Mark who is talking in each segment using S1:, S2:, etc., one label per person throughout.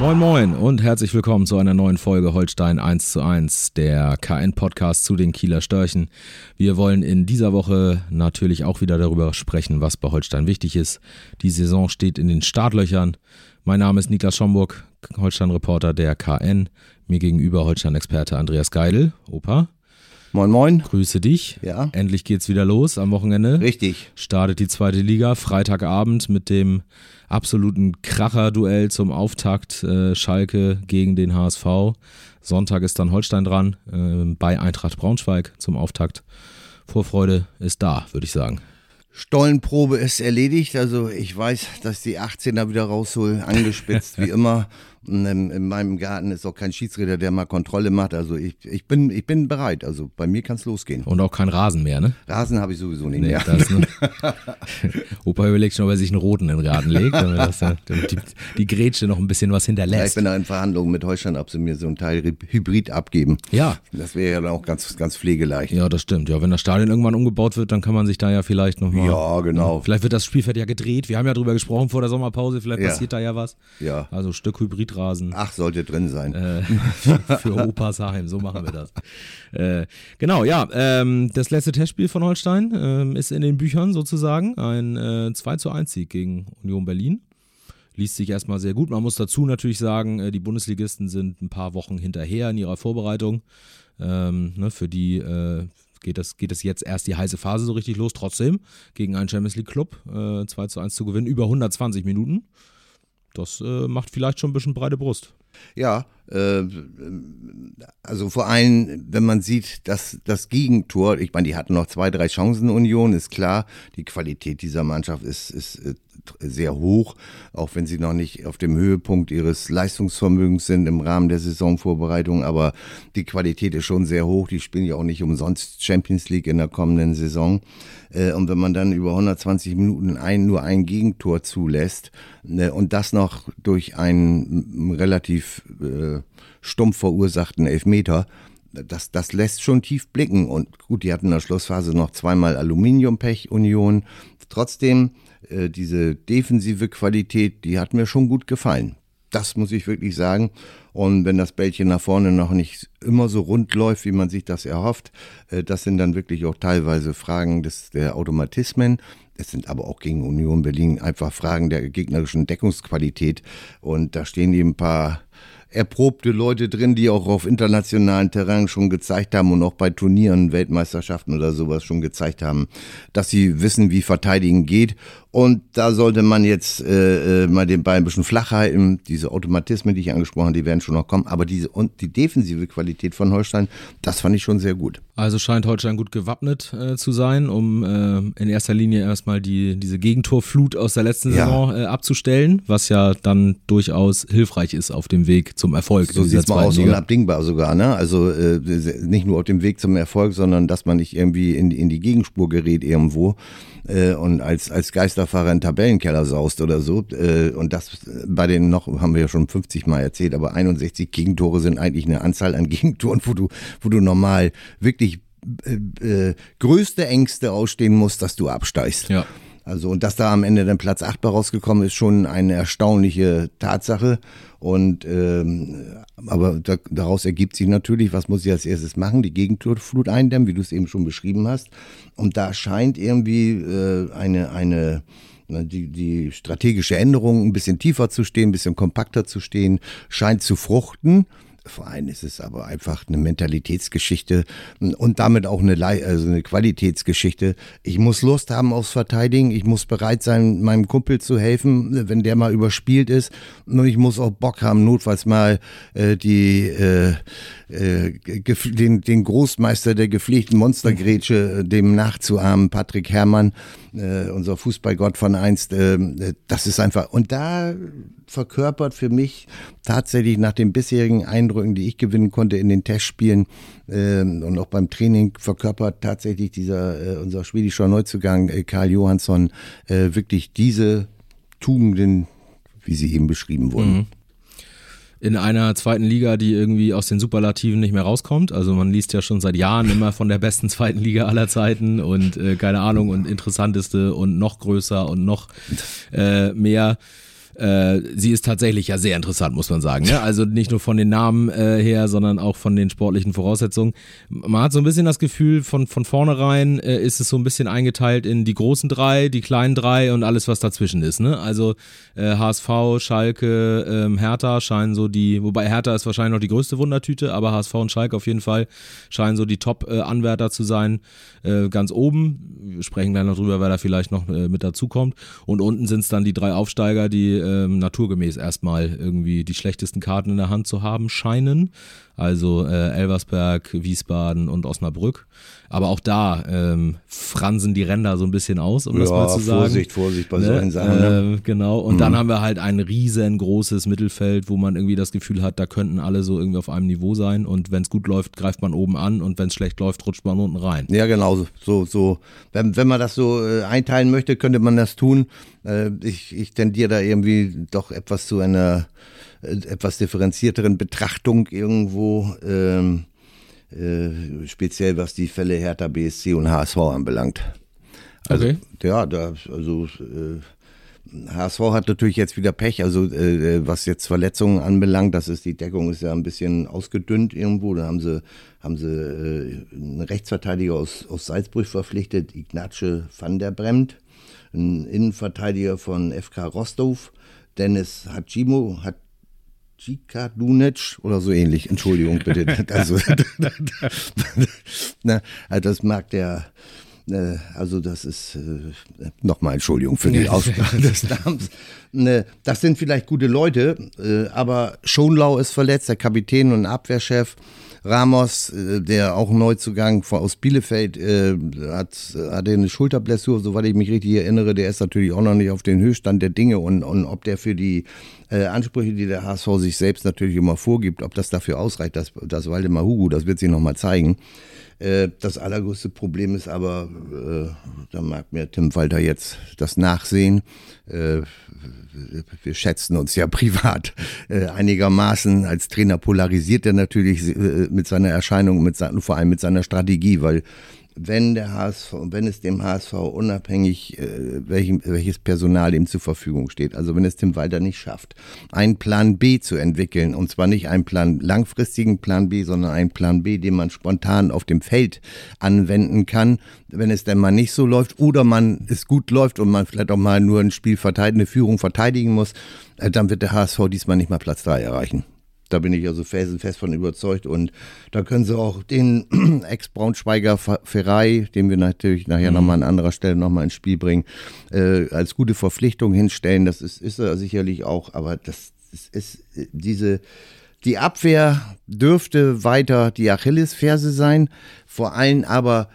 S1: Moin Moin und herzlich willkommen zu einer neuen Folge Holstein 1 zu 1, der KN-Podcast zu den Kieler Störchen. Wir wollen in dieser Woche natürlich auch wieder darüber sprechen, was bei Holstein wichtig ist. Die Saison steht in den Startlöchern. Mein Name ist Niklas Schomburg, Holstein-Reporter der KN. Mir gegenüber Holstein-Experte Andreas Geidel. Opa.
S2: Moin Moin.
S1: Grüße dich.
S2: Ja.
S1: Endlich geht's wieder los am Wochenende.
S2: Richtig.
S1: Startet die zweite Liga, Freitagabend mit dem absoluten Kracher-Duell zum Auftakt äh, Schalke gegen den HSV. Sonntag ist dann Holstein dran äh, bei Eintracht Braunschweig zum Auftakt. Vorfreude ist da, würde ich sagen.
S2: Stollenprobe ist erledigt. Also ich weiß, dass die 18er wieder raushol, angespitzt wie immer. In, in, meinem Garten ist auch kein Schiedsrichter, der mal Kontrolle macht. Also ich, ich, bin, ich bin bereit. Also bei mir kann es losgehen.
S1: Und auch kein Rasen mehr, ne?
S2: Rasen habe ich sowieso nicht
S1: nee,
S2: mehr.
S1: Das, ne? Opa überlegt schon, ob er sich einen roten in den Garten legt, damit, damit die, die Grätsche noch ein bisschen was hinterlässt.
S2: Ja, ich bin da in Verhandlungen mit Holstein, ob sie mir so ein Teil Hybrid abgeben.
S1: Ja.
S2: Das wäre ja dann auch ganz, ganz pflegeleicht.
S1: Ja, das stimmt. Ja, wenn das Stadion irgendwann umgebaut wird, dann kann man sich da ja vielleicht nochmal.
S2: Ja, genau.
S1: Vielleicht wird das Spielfeld ja gedreht. Wir haben ja drüber gesprochen vor der Sommerpause. Vielleicht
S2: Ja.
S1: passiert da ja was.
S2: Ja.
S1: Also Stück Hybridrasen.
S2: Ach, sollte drin sein.
S1: Äh, für Opas Heim, so machen wir das. Äh, genau, ja, ähm, das letzte Testspiel von Holstein ähm, ist in den Büchern sozusagen ein äh, 2 zu 1 Sieg gegen Union Berlin. Liest sich erstmal sehr gut. Man muss dazu natürlich sagen, äh, die Bundesligisten sind ein paar Wochen hinterher in ihrer Vorbereitung. Ähm, ne, für die äh, geht das, geht das jetzt erst die heiße Phase so richtig los. Trotzdem gegen einen Champions League Club äh, 2 zu 1 zu gewinnen, über 120 Minuten. Das äh, macht vielleicht schon ein bisschen breite Brust.
S2: Ja, also vor allem, wenn man sieht, dass das Gegentor, ich meine, die hatten noch zwei, drei Chancen Union, ist klar, die Qualität dieser Mannschaft ist, ist äh, sehr hoch, auch wenn sie noch nicht auf dem Höhepunkt ihres Leistungsvermögens sind im Rahmen der Saisonvorbereitung, aber die Qualität ist schon sehr hoch, die spielen ja auch nicht umsonst Champions League in der kommenden Saison. Äh, Und wenn man dann über 120 Minuten ein, nur ein Gegentor zulässt und das noch durch einen relativ äh, stumpf verursachten Elfmeter, das, das lässt schon tief blicken. Und gut, die hatten in der Schlussphase noch zweimal Aluminiumpech Union. Trotzdem, äh, diese defensive Qualität, die hat mir schon gut gefallen. Das muss ich wirklich sagen. Und wenn das Bällchen nach vorne noch nicht immer so rund läuft, wie man sich das erhofft, äh, das sind dann wirklich auch teilweise Fragen des, der Automatismen. Es sind aber auch gegen Union Berlin einfach Fragen der gegnerischen Deckungsqualität. Und da stehen eben ein paar erprobte Leute drin, die auch auf internationalen Terrain schon gezeigt haben und auch bei Turnieren, Weltmeisterschaften oder sowas schon gezeigt haben, dass sie wissen, wie verteidigen geht. Und da sollte man jetzt äh, äh, mal den Ball ein bisschen flach halten. Diese Automatismen, die ich angesprochen habe, die werden schon noch kommen. Aber diese und die defensive Qualität von Holstein, das fand ich schon sehr gut.
S1: Also scheint Holstein gut gewappnet äh, zu sein, um äh, in erster Linie erstmal die, diese Gegentorflut aus der letzten
S2: Ja.
S1: Saison äh, abzustellen, was ja dann durchaus hilfreich ist auf dem Weg zum Erfolg.
S2: So
S1: dieser
S2: sieht's mal aus,
S1: Liga.
S2: unabdingbar sogar, ne? Also äh, nicht nur auf dem Weg zum Erfolg, sondern dass man nicht irgendwie in, in die Gegenspur gerät irgendwo äh, und als, als Geisterfahrer in Tabellenkeller saust oder so. Äh, und das bei den noch, haben wir ja schon 50 Mal erzählt, aber 61 Gegentore sind eigentlich eine Anzahl an Gegentoren, wo du, wo du normal wirklich äh, äh, größte Ängste ausstehen musst, dass du absteigst.
S1: Ja.
S2: Also und dass da am Ende dann Platz 8 bei rausgekommen ist, schon eine erstaunliche Tatsache. Und ähm, aber da, daraus ergibt sich natürlich, was muss ich als erstes machen? Die Gegenflut eindämmen, wie du es eben schon beschrieben hast. Und da scheint irgendwie äh, eine eine die, die strategische Änderung ein bisschen tiefer zu stehen, ein bisschen kompakter zu stehen, scheint zu fruchten. Vor allem ist es aber einfach eine Mentalitätsgeschichte und damit auch eine, also eine Qualitätsgeschichte. Ich muss Lust haben aufs Verteidigen. Ich muss bereit sein, meinem Kumpel zu helfen, wenn der mal überspielt ist. Und ich muss auch Bock haben, notfalls mal äh, die äh, äh, den, den Großmeister der gepflegten Monstergrätsche, äh, dem nachzuahmen, Patrick Herrmann, äh, unser Fußballgott von einst. Äh, das ist einfach, und da verkörpert für mich tatsächlich nach den bisherigen Eindrücken Eindrücken, die ich gewinnen konnte in den Testspielen äh, und auch beim Training verkörpert tatsächlich dieser, äh, unser schwedischer Neuzugang äh, Karl Johansson äh, wirklich diese Tugenden, wie sie eben beschrieben wurden. Mhm
S1: in einer zweiten Liga, die irgendwie aus den Superlativen nicht mehr rauskommt. Also man liest ja schon seit Jahren immer von der besten zweiten Liga aller Zeiten und äh, keine Ahnung und interessanteste und noch größer und noch äh, mehr. Äh, sie ist tatsächlich ja sehr interessant, muss man sagen. Ne? Also nicht nur von den Namen äh, her, sondern auch von den sportlichen Voraussetzungen. Man hat so ein bisschen das Gefühl, von, von vornherein äh, ist es so ein bisschen eingeteilt in die großen drei, die kleinen drei und alles, was dazwischen ist. Ne? Also HSV, äh, Schalke, ähm, Hertha scheinen so die, wobei Hertha ist wahrscheinlich noch die größte Wundertüte, aber HSV und Schalke auf jeden Fall scheinen so die Top-Anwärter zu sein. Äh, ganz oben, wir sprechen gleich noch drüber, wer da vielleicht noch mit dazukommt. Und unten sind es dann die drei Aufsteiger, die ähm, naturgemäß erstmal irgendwie die schlechtesten Karten in der Hand zu haben scheinen. Also äh, Elversberg, Wiesbaden und Osnabrück. Aber auch da ähm, fransen die Ränder so ein bisschen aus, um ja, das mal zu sagen.
S2: Vorsicht, Vorsicht bei ne? solchen Sachen. Ne?
S1: Äh, genau. Und mhm. dann haben wir halt ein riesengroßes Mittelfeld, wo man irgendwie das Gefühl hat, da könnten alle so irgendwie auf einem Niveau sein. Und wenn es gut läuft, greift man oben an und wenn es schlecht läuft, rutscht man unten rein.
S2: Ja, genau. So, so. Wenn, wenn man das so äh, einteilen möchte, könnte man das tun. Äh, ich, ich tendiere da irgendwie doch etwas zu einer etwas differenzierteren Betrachtung irgendwo. Ähm, äh, speziell was die Fälle Hertha BSC und HSV anbelangt. Also, okay. Ja, da, also äh, HSV hat natürlich jetzt wieder Pech, also äh, äh, was jetzt Verletzungen anbelangt, das ist die Deckung ist ja ein bisschen ausgedünnt irgendwo. Da haben sie haben sie äh, einen Rechtsverteidiger aus, aus Salzburg verpflichtet, Ignace van der Bremt, einen Innenverteidiger von FK Rostov, Dennis Hachimo, hat Dunic oder so ähnlich. Entschuldigung bitte. Also, na, also das mag der, äh, also das ist äh, nochmal Entschuldigung für die Aussprache des Namens. Ne, das sind vielleicht gute Leute, äh, aber Schonlau ist verletzt, der Kapitän und Abwehrchef. Ramos, äh, der auch Neuzugang aus Bielefeld, äh, hat, hatte eine Schulterblessur, soweit ich mich richtig erinnere. Der ist natürlich auch noch nicht auf den Höchststand der Dinge und, und ob der für die äh, Ansprüche, die der HSV sich selbst natürlich immer vorgibt, ob das dafür ausreicht, das, das Waldemar Hugo, das wird sich nochmal zeigen. Äh, das allergrößte Problem ist aber, äh, da mag mir Tim Walter jetzt das nachsehen, äh, wir schätzen uns ja privat einigermaßen. Als Trainer polarisiert er natürlich mit seiner Erscheinung, mit vor allem mit seiner Strategie, weil wenn der HSV, wenn es dem HSV unabhängig, äh, welchem, welches Personal ihm zur Verfügung steht, also wenn es Tim Walter nicht schafft, einen Plan B zu entwickeln, und zwar nicht einen Plan, langfristigen Plan B, sondern einen Plan B, den man spontan auf dem Feld anwenden kann, wenn es denn mal nicht so läuft oder man es gut läuft und man vielleicht auch mal nur ein Spiel verteidigende Führung verteidigen muss, äh, dann wird der HSV diesmal nicht mal Platz 3 erreichen. Da bin ich also felsenfest von überzeugt. Und da können sie auch den Ex-Braunschweiger Ferrei, den wir natürlich nachher mhm. nochmal an anderer Stelle nochmal ins Spiel bringen, äh, als gute Verpflichtung hinstellen. Das ist, ist er sicherlich auch, aber das, das ist diese, die Abwehr dürfte weiter die Achillesferse sein, vor allem aber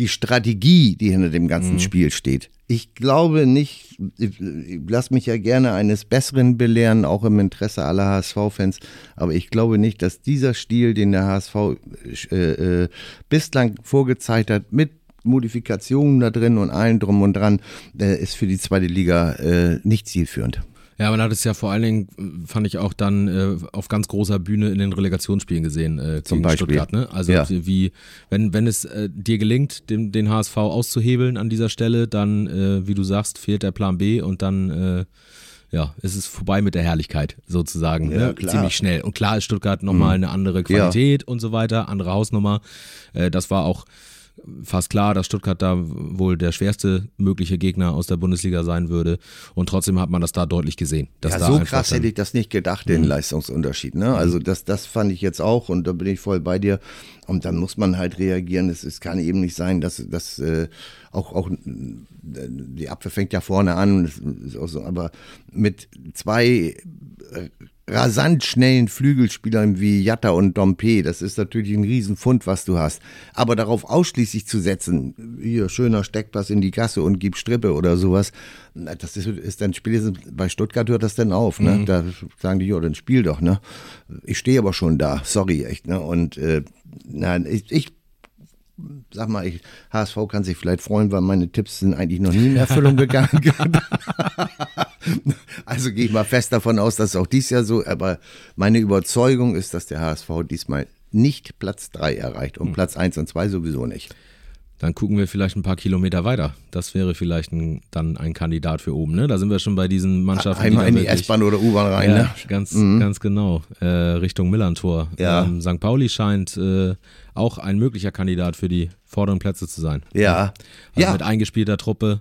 S2: die Strategie, die hinter dem ganzen mhm. Spiel steht. Ich glaube nicht, ich lass mich ja gerne eines Besseren belehren, auch im Interesse aller HSV-Fans, aber ich glaube nicht, dass dieser Stil, den der HSV äh, äh, bislang vorgezeigt hat, mit Modifikationen da drin und allen drum und dran, äh, ist für die zweite Liga äh, nicht zielführend.
S1: Ja, man hat es ja vor allen Dingen, fand ich auch dann äh, auf ganz großer Bühne in den Relegationsspielen gesehen, äh,
S2: Zum Beispiel.
S1: Stuttgart. Ne? Also ja. wie, wenn, wenn es äh, dir gelingt, den, den HSV auszuhebeln an dieser Stelle, dann, äh, wie du sagst, fehlt der Plan B und dann äh, ja, es ist vorbei mit der Herrlichkeit sozusagen. Ja, ne? Ziemlich schnell. Und klar ist Stuttgart nochmal mhm. eine andere Qualität ja. und so weiter, andere Hausnummer. Äh, das war auch fast klar, dass Stuttgart da wohl der schwerste mögliche Gegner aus der Bundesliga sein würde. Und trotzdem hat man das da deutlich gesehen.
S2: ja, so krass hätte ich das nicht gedacht, den mhm. Leistungsunterschied. Ne? Also das, das fand ich jetzt auch und da bin ich voll bei dir. Und dann muss man halt reagieren. Es, es kann eben nicht sein, dass, dass äh, auch, auch die Abwehr fängt ja vorne an, aber mit zwei äh, rasant schnellen Flügelspielern wie Jatta und Dompe. Das ist natürlich ein Riesenfund, was du hast. Aber darauf ausschließlich zu setzen, hier schöner Steckpass in die Gasse und gib Strippe oder sowas, das ist, ist dann spätestens bei Stuttgart hört das dann auf. Ne? Mhm. Da sagen die, ja, dann spiel doch. Ne? Ich stehe aber schon da, sorry echt. Ne? Und äh, nein, ich, ich sag mal, ich, HSV kann sich vielleicht freuen, weil meine Tipps sind eigentlich noch nie in Erfüllung gegangen. also gehe ich mal fest davon aus, dass auch dies Jahr so, aber meine Überzeugung ist, dass der HSV diesmal nicht Platz 3 erreicht und hm. Platz 1 und 2 sowieso nicht.
S1: Dann gucken wir vielleicht ein paar Kilometer weiter. Das wäre vielleicht ein, dann ein Kandidat für oben. Ne? Da sind wir schon bei diesen Mannschaften.
S2: Einmal in die S-Bahn oder U-Bahn rein. Ja, ne?
S1: Ganz, mhm. ganz genau. Äh, Richtung Millantor. Ja. Ähm, St. Pauli scheint äh, auch ein möglicher Kandidat für die vorderen Plätze zu sein.
S2: Ja.
S1: Also
S2: ja.
S1: mit eingespielter Truppe,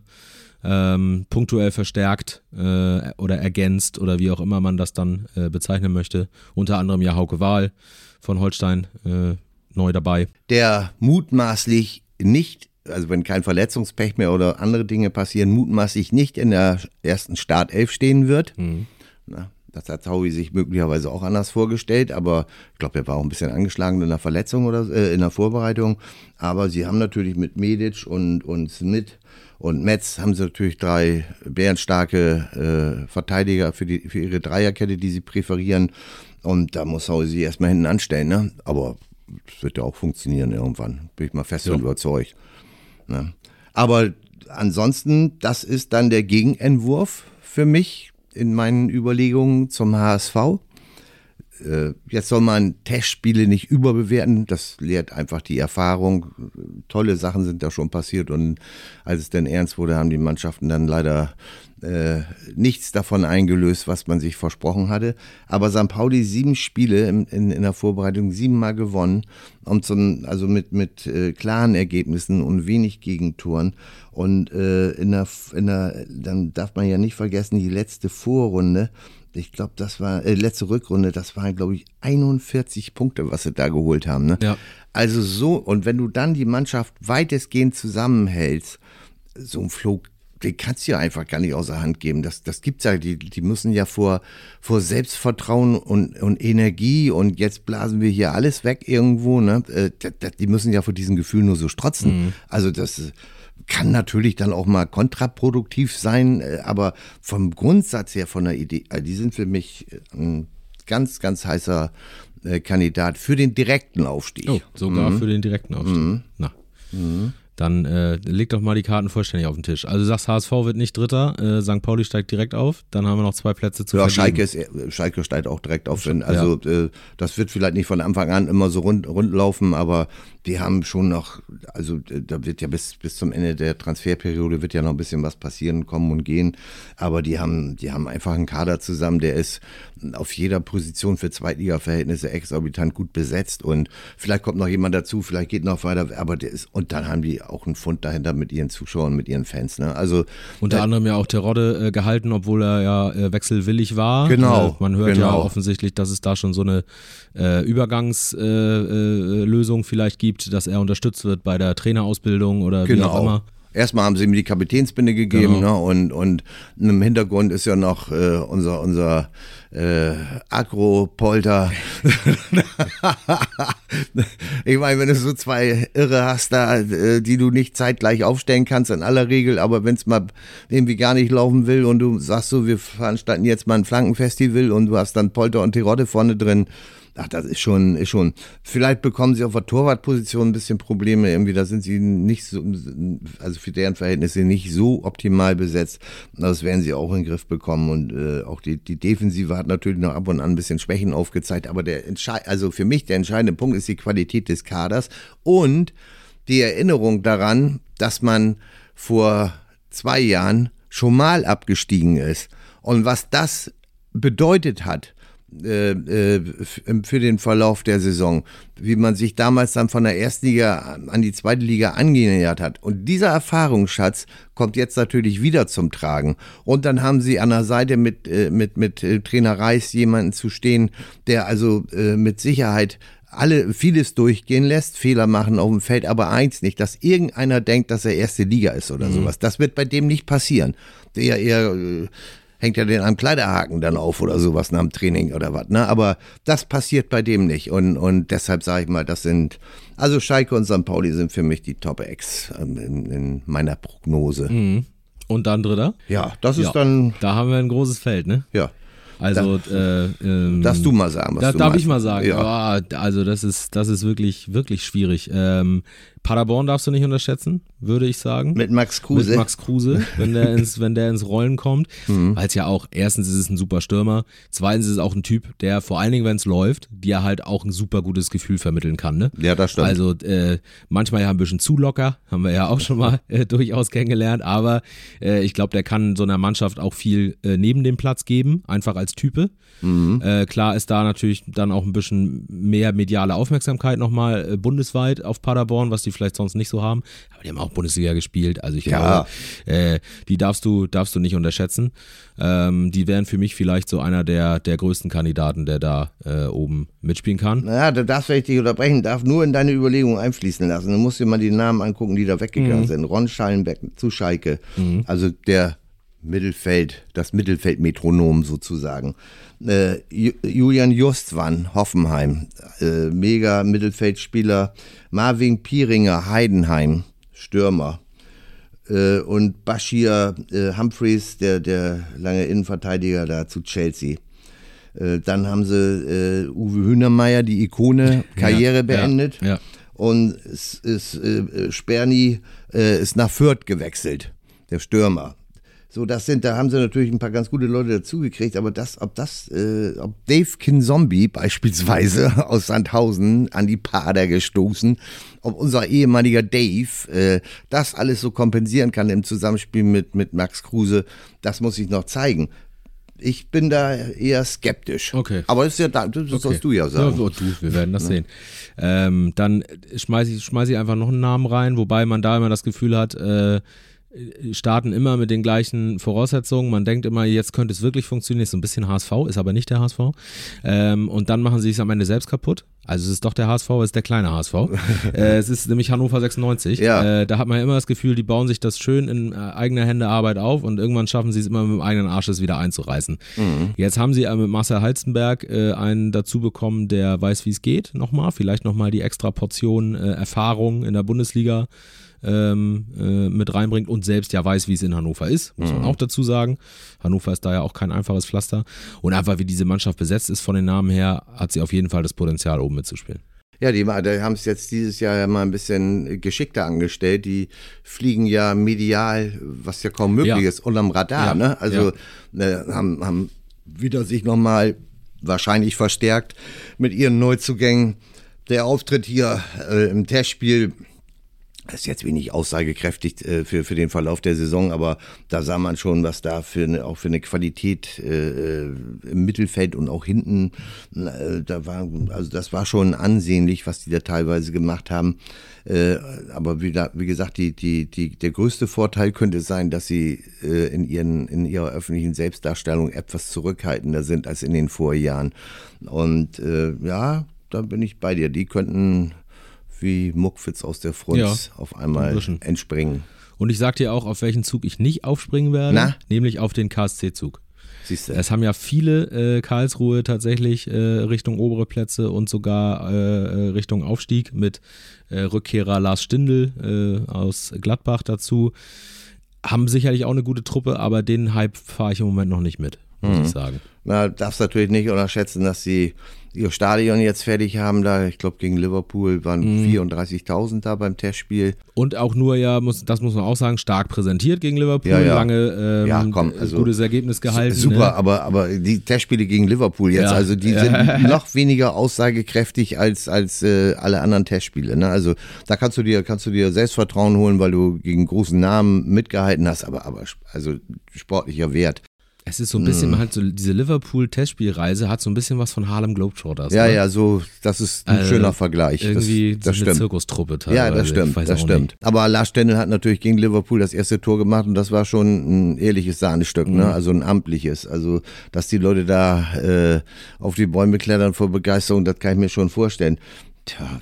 S1: ähm, punktuell verstärkt äh, oder ergänzt oder wie auch immer man das dann äh, bezeichnen möchte. Unter anderem ja Hauke Wahl von Holstein äh, neu dabei.
S2: Der mutmaßlich nicht, also wenn kein Verletzungspech mehr oder andere Dinge passieren, mutmaßlich nicht in der ersten Startelf stehen wird. Mhm. Na, das hat Taui sich möglicherweise auch anders vorgestellt, aber ich glaube, er war auch ein bisschen angeschlagen in der Verletzung oder äh, in der Vorbereitung. Aber sie haben natürlich mit Medic und, und Smith und Metz haben sie natürlich drei bärenstarke äh, Verteidiger für, die, für ihre Dreierkette, die sie präferieren. Und da muss Taui sie erstmal hinten anstellen. Ne? Aber es wird ja auch funktionieren irgendwann. Bin ich mal fest ja. und überzeugt. Ne? Aber ansonsten, das ist dann der Gegenentwurf für mich in meinen Überlegungen zum HSV. Äh, jetzt soll man Testspiele nicht überbewerten, das lehrt einfach die Erfahrung. Tolle Sachen sind da schon passiert und als es dann ernst wurde, haben die Mannschaften dann leider äh, nichts davon eingelöst, was man sich versprochen hatte. Aber St. Pauli sieben Spiele in, in, in der Vorbereitung, siebenmal gewonnen, und so, also mit, mit äh, klaren Ergebnissen und wenig Gegentoren. Und äh, in der, in der, dann darf man ja nicht vergessen, die letzte Vorrunde, ich glaube, das war, äh, letzte Rückrunde, das waren, glaube ich, 41 Punkte, was sie da geholt haben. Ne? Ja. Also so, und wenn du dann die Mannschaft weitestgehend zusammenhältst, so ein Flug den kannst du ja einfach gar nicht außer Hand geben. Das, das gibt's ja, die, die müssen ja vor, vor Selbstvertrauen und, und Energie und jetzt blasen wir hier alles weg irgendwo, ne? Äh, die müssen ja vor diesem Gefühl nur so strotzen. Mhm. Also das kann natürlich dann auch mal kontraproduktiv sein, äh, aber vom Grundsatz her, von der Idee, äh, die sind für mich ein ganz, ganz heißer Kandidat für den direkten Aufstieg. Oh,
S1: sogar mhm. für den direkten Aufstieg. Mhm. Na. Mhm dann äh, leg doch mal die Karten vollständig auf den Tisch. Also du sagst, HSV wird nicht Dritter, äh, St. Pauli steigt direkt auf, dann haben wir noch zwei Plätze zu
S2: Ja, Schalke, ist, Schalke steigt auch direkt auf. Also ja. äh, das wird vielleicht nicht von Anfang an immer so rund, rund laufen, aber die haben schon noch, also äh, da wird ja bis, bis zum Ende der Transferperiode wird ja noch ein bisschen was passieren, kommen und gehen. Aber die haben, die haben einfach einen Kader zusammen, der ist auf jeder Position für Zweitliga-Verhältnisse exorbitant gut besetzt und vielleicht kommt noch jemand dazu, vielleicht geht noch weiter, aber der ist, und dann haben die auch einen Fund dahinter mit ihren Zuschauern, mit ihren Fans. Ne? Also
S1: unter äh, anderem ja auch Terodde äh, gehalten, obwohl er ja äh, wechselwillig war.
S2: Genau.
S1: Äh, man hört
S2: genau.
S1: ja offensichtlich, dass es da schon so eine äh, Übergangslösung vielleicht gibt gibt, dass er unterstützt wird bei der Trainerausbildung oder genau. wie auch immer.
S2: Erstmal haben sie ihm die Kapitänsbinde gegeben genau. ne? und, und im Hintergrund ist ja noch äh, unser, unser äh, Agro-Polter. ich meine, wenn du so zwei Irre hast da, äh, die du nicht zeitgleich aufstellen kannst, in aller Regel, aber wenn es mal irgendwie gar nicht laufen will und du sagst so, wir veranstalten jetzt mal ein Flankenfestival und du hast dann Polter und Terodde vorne drin, Ach, das ist schon, ist schon. Vielleicht bekommen sie auf der Torwartposition ein bisschen Probleme. Irgendwie, da sind sie nicht so, also für deren Verhältnisse nicht so optimal besetzt. Das werden sie auch in den Griff bekommen. Und äh, auch die, die Defensive hat natürlich noch ab und an ein bisschen Schwächen aufgezeigt. Aber der entscheid, also für mich der entscheidende Punkt ist die Qualität des Kaders und die Erinnerung daran, dass man vor zwei Jahren schon mal abgestiegen ist. Und was das bedeutet hat, für den Verlauf der Saison, wie man sich damals dann von der ersten Liga an die zweite Liga angenähert hat. Und dieser Erfahrungsschatz kommt jetzt natürlich wieder zum Tragen. Und dann haben sie an der Seite mit, äh, mit, mit Trainer Reis jemanden zu stehen, der also mit Sicherheit alle vieles durchgehen lässt, Fehler machen auf dem Feld, aber eins nicht, dass irgendeiner denkt, dass er erste Liga ist oder mhm. sowas. Das wird bei dem nicht passieren. Der eher hängt er den am Kleiderhaken dann auf oder sowas nach dem Training oder was. Ne? Aber das passiert bei dem nicht. Und, und deshalb sage ich mal, das sind, also Schalke und St. Pauli sind für mich die Top-Ex ähm, in, in, meiner Prognose.
S1: Mhm. Und dann Dritter?
S2: Ja, das ist ja, dann.
S1: Da haben wir ein großes Feld, ne?
S2: Ja.
S1: Also,
S2: da, äh, ähm, darfst du mal sagen, was
S1: da,
S2: du
S1: Darf
S2: meinst.
S1: ich mal sagen?
S2: Ja.
S1: Oh, also, das ist, das ist wirklich, wirklich schwierig. Ähm, Paderborn darfst du nicht unterschätzen, würde ich sagen.
S2: Mit Max Kruse.
S1: Mit Max Kruse, wenn der ins, wenn der ins Rollen kommt.
S2: Mhm.
S1: Weil es ja auch, erstens ist es ein super Stürmer, zweitens ist es auch ein Typ, der vor allen Dingen, wenn es läuft, dir halt auch ein super gutes Gefühl vermitteln kann. Ne?
S2: Ja, das stimmt.
S1: Also äh, manchmal ja ein bisschen zu locker, haben wir ja auch schon mal äh, durchaus kennengelernt, aber äh, ich glaube, der kann so einer Mannschaft auch viel äh, neben dem Platz geben, einfach als Type.
S2: Mhm.
S1: Äh, klar ist da natürlich dann auch ein bisschen mehr mediale Aufmerksamkeit nochmal äh, bundesweit auf Paderborn, was die vielleicht sonst nicht so haben. Aber die haben auch Bundesliga gespielt. Also ich
S2: Ja.
S1: glaube, äh, die darfst du, darfst du nicht unterschätzen. Ähm, die wären für mich vielleicht so einer der, der größten Kandidaten, der da äh, oben mitspielen kann.
S2: Naja, da darfst du dich unterbrechen, darf nur in deine Überlegungen einfließen lassen. Du musst dir mal die Namen angucken, die da weggegangen sind. Ron Schallenberg zu Schalke. Also der Mittelfeld, das Mittelfeldmetronom sozusagen. Äh, Ju- Julian Justwan, Hoffenheim, äh, mega Mittelfeldspieler. Marvin Pieringer, Heidenheim, Stürmer. Äh, und Bashir äh, Humphreys, der, der lange Innenverteidiger da zu Chelsea. Äh, dann haben sie äh, Uwe Hühnermeier, die Ikone, Karriere
S1: Ja,
S2: beendet.
S1: Ja, ja.
S2: Und es ist, äh, Sperni ist nach Fürth gewechselt, der Stürmer. So, das sind, da haben sie natürlich ein paar ganz gute Leute dazugekriegt, aber das, ob das, äh, ob Dave Kinzombie beispielsweise aus Sandhausen an die Pader gestoßen, ob unser ehemaliger Dave äh, das alles so kompensieren kann im Zusammenspiel mit, mit Max Kruse, das muss ich noch zeigen. Ich bin da eher skeptisch.
S1: Okay.
S2: Aber das ist ja da, das
S1: Okay.
S2: sollst du ja sagen.
S1: Ja, du, wir werden das sehen. Ähm, dann schmeiße ich, schmeiß ich einfach noch einen Namen rein, wobei man da immer das Gefühl hat, äh, starten immer mit den gleichen Voraussetzungen. Man denkt immer, jetzt könnte es wirklich funktionieren. Ist so ein bisschen HSV, ist aber nicht der HSV. Ähm, und dann machen sie es am Ende selbst kaputt. Also es ist doch der HSV, es ist der kleine HSV. äh, es ist nämlich Hannover 96.
S2: Ja.
S1: Äh, da hat man immer das Gefühl, die bauen sich das schön in äh, eigener Hände Arbeit auf und irgendwann schaffen sie es immer mit dem eigenen Arsch es wieder einzureißen. Jetzt haben sie äh, mit Marcel Halstenberg äh, einen dazu bekommen, der weiß, wie es geht, nochmal. Vielleicht nochmal die extra Portion äh, Erfahrung in der Bundesliga ähm, äh, mit reinbringt und selbst ja weiß, wie es in Hannover ist, muss man auch dazu sagen. Hannover ist da ja auch kein einfaches Pflaster. Und einfach wie diese Mannschaft besetzt ist von den Namen her, hat sie auf jeden Fall das Potenzial, oben mitzuspielen.
S2: Ja, die, die haben es jetzt dieses Jahr ja mal ein bisschen geschickter angestellt. Die fliegen ja medial, was ja kaum möglich
S1: Ja.
S2: ist, unterm Radar.
S1: Ja,
S2: Ne? Also äh, haben, haben wieder sich nochmal wahrscheinlich verstärkt mit ihren Neuzugängen. Der Auftritt hier äh, im Testspiel ist jetzt wenig aussagekräftig äh, für, für den Verlauf der Saison, aber da sah man schon, was da für eine, auch für eine Qualität äh, äh, im Mittelfeld und auch hinten, äh, da war, also das war schon ansehnlich, was die da teilweise gemacht haben. Äh, aber wie, da, wie gesagt, die, die, die, der größte Vorteil könnte sein, dass sie äh, in, ihren, in ihrer öffentlichen Selbstdarstellung etwas zurückhaltender sind als in den Vorjahren. Und ja, da bin ich bei dir. Die könnten wie Muckfitz aus der Front
S1: Ja,
S2: auf
S1: ein
S2: einmal entspringen.
S1: Und ich sag dir auch, auf welchen Zug ich nicht aufspringen werde,
S2: Na?
S1: nämlich auf den KSC-Zug.
S2: Siehst du?
S1: Es haben ja viele äh, Karlsruhe tatsächlich äh, Richtung obere Plätze und sogar äh, äh, Richtung Aufstieg mit äh, Rückkehrer Lars Stindl äh, aus Gladbach dazu. Haben sicherlich auch eine gute Truppe, aber den Hype fahre ich im Moment noch nicht mit, muss
S2: Mhm.
S1: ich sagen.
S2: Na, darfst natürlich nicht unterschätzen, dass sie ihr Stadion jetzt fertig haben. Da, ich glaube, gegen Liverpool waren
S1: Mhm.
S2: 34.000 da beim Testspiel.
S1: Und auch nur ja, muss, das muss man auch sagen, stark präsentiert gegen Liverpool,
S2: Ja, ja.
S1: lange ähm,
S2: Ja, komm, also-
S1: gutes Ergebnis gehalten.
S2: Super,
S1: Ne?
S2: aber, aber die Testspiele gegen Liverpool jetzt,
S1: Ja.
S2: also die sind noch weniger aussagekräftig als, als äh, alle anderen Testspiele. Ne? Also da kannst du dir, kannst du dir Selbstvertrauen holen, weil du gegen großen Namen mitgehalten hast, aber, aber also sportlicher Wert.
S1: Es ist so ein
S2: Mhm.
S1: bisschen, man hat so diese Liverpool-Testspielreise hat so ein bisschen was von Harlem Globetrotters.
S2: Ja,
S1: ne?
S2: ja, so, das ist ein
S1: Also,
S2: schöner Vergleich.
S1: Irgendwie
S2: das, das
S1: so eine
S2: stimmt.
S1: Zirkustruppe teilweise.
S2: Ja, das stimmt, das stimmt. Aber Lars Stendel hat natürlich gegen Liverpool das erste Tor gemacht und das war schon ein ehrliches Sahnestück,
S1: Mhm.
S2: ne? also ein amtliches. Also, dass die Leute da äh, auf die Bäume klettern vor Begeisterung, das kann ich mir schon vorstellen. Tja,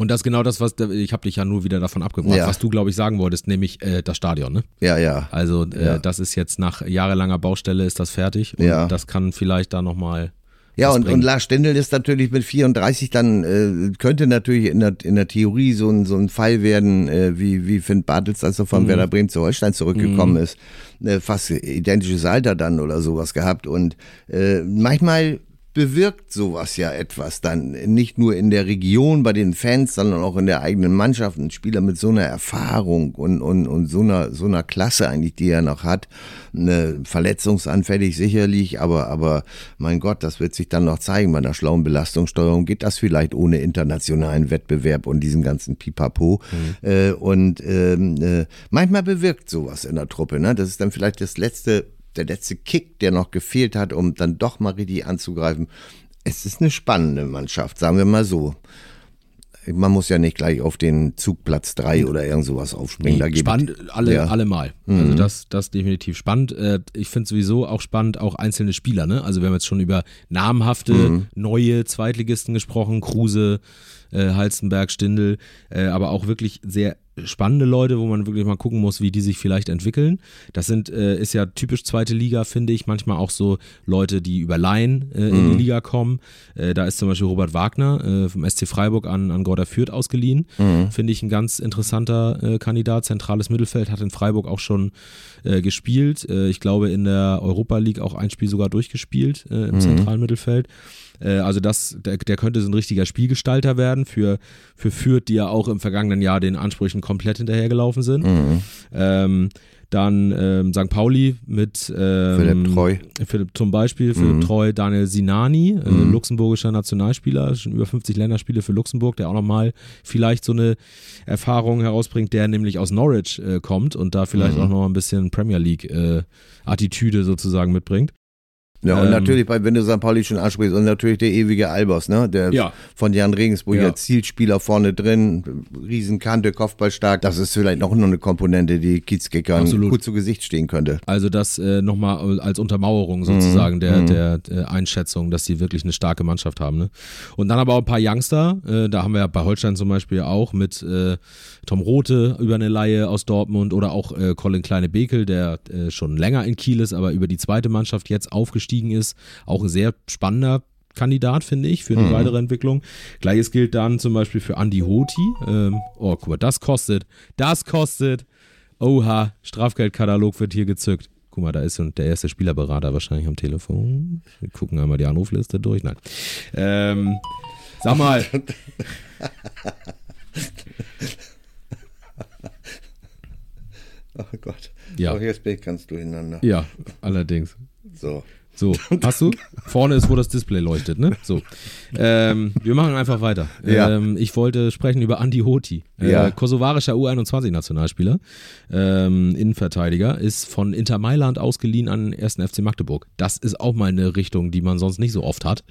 S1: Und das ist genau das, was ich habe dich ja nur wieder davon abgebracht, ja. was du, glaube ich, sagen wolltest, nämlich äh, das Stadion, ne?
S2: Ja, ja.
S1: Also äh, ja. das ist jetzt nach jahrelanger Baustelle ist das fertig und ja. das kann vielleicht da nochmal
S2: ja, und, und Lars Stendel ist natürlich mit 34 dann, äh, könnte natürlich in der, in der Theorie so ein, so ein Fall werden, äh, wie, wie Finn Bartels, als er von mhm. Werder Bremen zu Holstein zurückgekommen mhm. ist. Äh, fast identisches Alter dann oder sowas gehabt. Und äh, manchmal bewirkt sowas ja etwas dann nicht nur in der Region bei den Fans, sondern auch in der eigenen Mannschaft. Ein Spieler mit so einer Erfahrung und, und, und so einer, so einer Klasse eigentlich, die er noch hat. Eine verletzungsanfällig sicherlich, aber, aber mein Gott, das wird sich dann noch zeigen. Bei einer schlauen Belastungssteuerung geht das vielleicht ohne internationalen Wettbewerb und diesen ganzen Pipapo. Mhm. Äh, und ähm, äh, manchmal bewirkt sowas in der Truppe. Ne? Das ist dann vielleicht das letzte der letzte Kick, der noch gefehlt hat, um dann doch mal richtig anzugreifen. Es ist eine spannende Mannschaft, sagen wir mal so. Man muss ja nicht gleich auf den Zugplatz 3 oder irgend sowas aufspringen.
S1: Nee, spannend, alle, ja. alle mal. Also mhm. Also das, das definitiv spannend. Äh, ich finde sowieso auch spannend, auch einzelne Spieler. Ne? Also wir haben jetzt schon über namhafte, mhm. neue Zweitligisten gesprochen, Kruse, äh, Halstenberg, Stindel, äh, aber auch wirklich sehr spannende Leute, wo man wirklich mal gucken muss, wie die sich vielleicht entwickeln. Das sind, äh, ist ja typisch zweite Liga, finde ich. Manchmal auch so Leute, die über Laien äh, in mhm. die Liga kommen. Äh, da ist zum Beispiel Robert Wagner äh, vom SC Freiburg an, an Gorda Fürth ausgeliehen. Mhm. Finde ich ein ganz interessanter äh, Kandidat. Zentrales Mittelfeld hat in Freiburg auch schon äh, gespielt. ich glaube, in der Europa League auch ein Spiel sogar durchgespielt im mhm. zentralen Mittelfeld. Äh, also das, der, der, könnte so ein richtiger Spielgestalter werden für, für Fürth, die ja auch im vergangenen Jahr den Ansprüchen komplett hinterhergelaufen sind. Mhm. Ähm, dann ähm, St. Pauli mit ähm,
S2: Philipp Treu.
S1: Philipp zum Beispiel, Philipp mhm. Treu, Daniel Sinani, äh, mhm. luxemburgischer Nationalspieler, schon über 50 Länderspiele für Luxemburg, der auch nochmal vielleicht so eine Erfahrung herausbringt, der nämlich aus Norwich äh, kommt und da vielleicht mhm. auch noch ein bisschen Premier League äh, Attitüde sozusagen mitbringt.
S2: Ja, und ähm, natürlich, wenn du St. Pauli schon ansprichst, und natürlich der ewige Albers, ne? Der ja. von Jan Regensburg, ja. Zielspieler vorne drin, Riesenkante, Kopfballstark. Das ist vielleicht noch eine Komponente, die Kiezkickern gut zu Gesicht stehen könnte.
S1: Also das äh, nochmal als Untermauerung sozusagen mhm. der, mhm. der, der, Einschätzung, dass sie wirklich eine starke Mannschaft haben. Ne? Und dann aber auch ein paar Youngster, äh, da haben wir ja bei Holstein zum Beispiel auch mit äh, Tom Rote über eine Laie aus Dortmund oder auch äh, Colin Kleine-Bekel, der äh, schon länger in Kiel ist, aber über die zweite Mannschaft jetzt aufgestiegen aufgestiegen ist. Auch ein sehr spannender Kandidat, finde ich, für eine mhm. weitere Entwicklung. Gleiches gilt dann zum Beispiel für Andy Hoti. Ähm, oh, guck mal, das kostet. Das kostet. Oha, Strafgeldkatalog wird hier gezückt. Guck mal, da ist der erste Spielerberater wahrscheinlich am Telefon. Wir gucken einmal die Anrufliste durch. Nein. Ähm, sag mal.
S2: oh Gott. Ja. Auch jetzt bin ich ganz durcheinander.
S1: Ja, allerdings.
S2: So.
S1: So, hast du? Vorne ist, wo das Display leuchtet, ne? So. Ähm, wir machen einfach weiter. Ja. Ähm, ich wollte sprechen über Andi Hoti. Äh, ja. Kosovarischer U21-Nationalspieler, ähm, Innenverteidiger, ist von Inter Mailand ausgeliehen an den 1. FC Magdeburg. Das ist auch mal eine Richtung, die man sonst nicht so oft hat.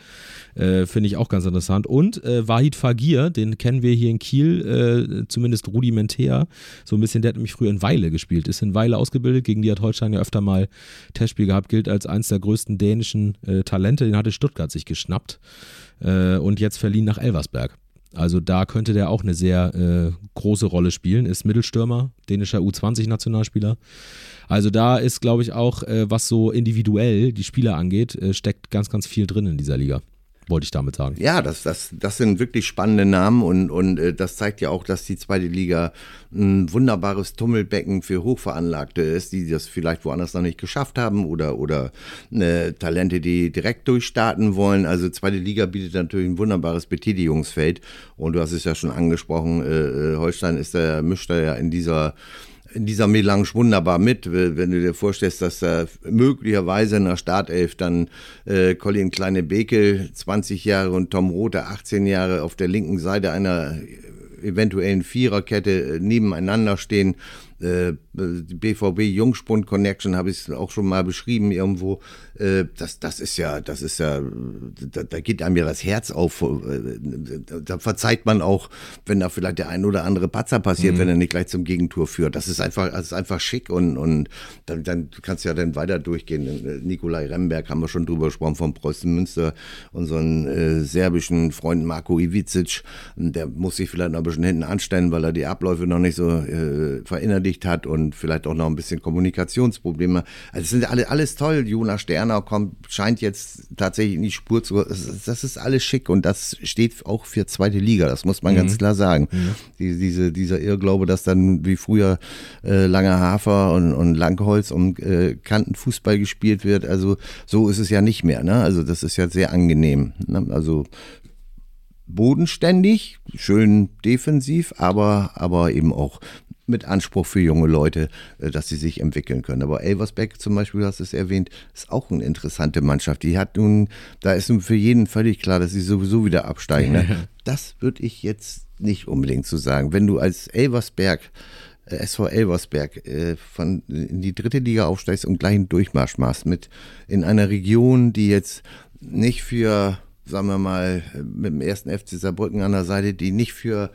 S1: Äh, Finde ich auch ganz interessant. Und äh, Wahid Fagir, den kennen wir hier in Kiel, äh, zumindest rudimentär. So ein bisschen, der hat nämlich früher in Weile gespielt, ist in Weile ausgebildet, gegen die hat Holstein ja öfter mal Testspiel gehabt, gilt als eines der größten dänischen äh, Talente. Den hatte Stuttgart sich geschnappt äh, und jetzt verliehen nach Elversberg. Also da könnte der auch eine sehr äh, große Rolle spielen. Ist Mittelstürmer, dänischer U20-Nationalspieler. Also da ist, glaube ich, auch, äh, was so individuell die Spieler angeht, äh, steckt ganz, ganz viel drin in dieser Liga wollte ich damit sagen.
S2: Ja, das, das, das sind wirklich spannende Namen und, und äh, das zeigt ja auch, dass die zweite Liga ein wunderbares Tummelbecken für Hochveranlagte ist, die das vielleicht woanders noch nicht geschafft haben oder, oder äh, Talente, die direkt durchstarten wollen. Also zweite Liga bietet natürlich ein wunderbares Betätigungsfeld und du hast es ja schon angesprochen, äh, äh Holstein ist der, mischt ja in dieser in dieser Melange wunderbar mit, wenn du dir vorstellst, dass da möglicherweise in der Startelf dann äh, Colin Kleine-Beke 20 Jahre und Tom Rothe 18 Jahre auf der linken Seite einer eventuellen Viererkette äh, nebeneinander stehen. Äh, die BVB Jungspund Connection habe ich auch schon mal beschrieben irgendwo. Äh, das, das ist ja, das ist ja, da, da geht einem ja das Herz auf. Äh, da verzeiht man auch, wenn da vielleicht der ein oder andere Patzer passiert, mhm. wenn er nicht gleich zum Gegentor führt. Das ist einfach, das ist einfach schick und, und dann, dann kannst du ja dann weiter durchgehen. Nikolai Remberg haben wir schon drüber gesprochen vom Preußen Münster, unseren äh, serbischen Freund Marco Ivizic, der muss sich vielleicht noch ein bisschen hinten anstellen, weil er die Abläufe noch nicht so äh, verinnerlicht hat und vielleicht auch noch ein bisschen Kommunikationsprobleme. Also es sind alle, alles toll. Jonas Sterner kommt, scheint jetzt tatsächlich in die Spur zu. Das ist alles schick und das steht auch für zweite Liga. Das muss man mhm. ganz klar sagen. Mhm. Die, diese, dieser Irrglaube, dass dann wie früher äh, Langer Hafer und, und Langholz und äh, Kantenfußball gespielt wird. Also so ist es ja nicht mehr. Ne? Also das ist ja sehr angenehm. Ne? Also bodenständig, schön defensiv, aber, aber eben auch mit Anspruch für junge Leute, äh, dass sie sich entwickeln können. Aber Elversbeck zum Beispiel, du hast es erwähnt, ist auch eine interessante Mannschaft. Die hat nun, da ist nun für jeden völlig klar, dass sie sowieso wieder absteigen. Ne? Das würde ich jetzt nicht unbedingt so sagen. Wenn du als Elversberg äh, SV Elversberg äh, von in die dritte Liga aufsteigst und gleich einen Durchmarsch machst mit in einer Region, die jetzt nicht für sagen wir mal, mit dem ersten FC Saarbrücken an der Seite, die nicht für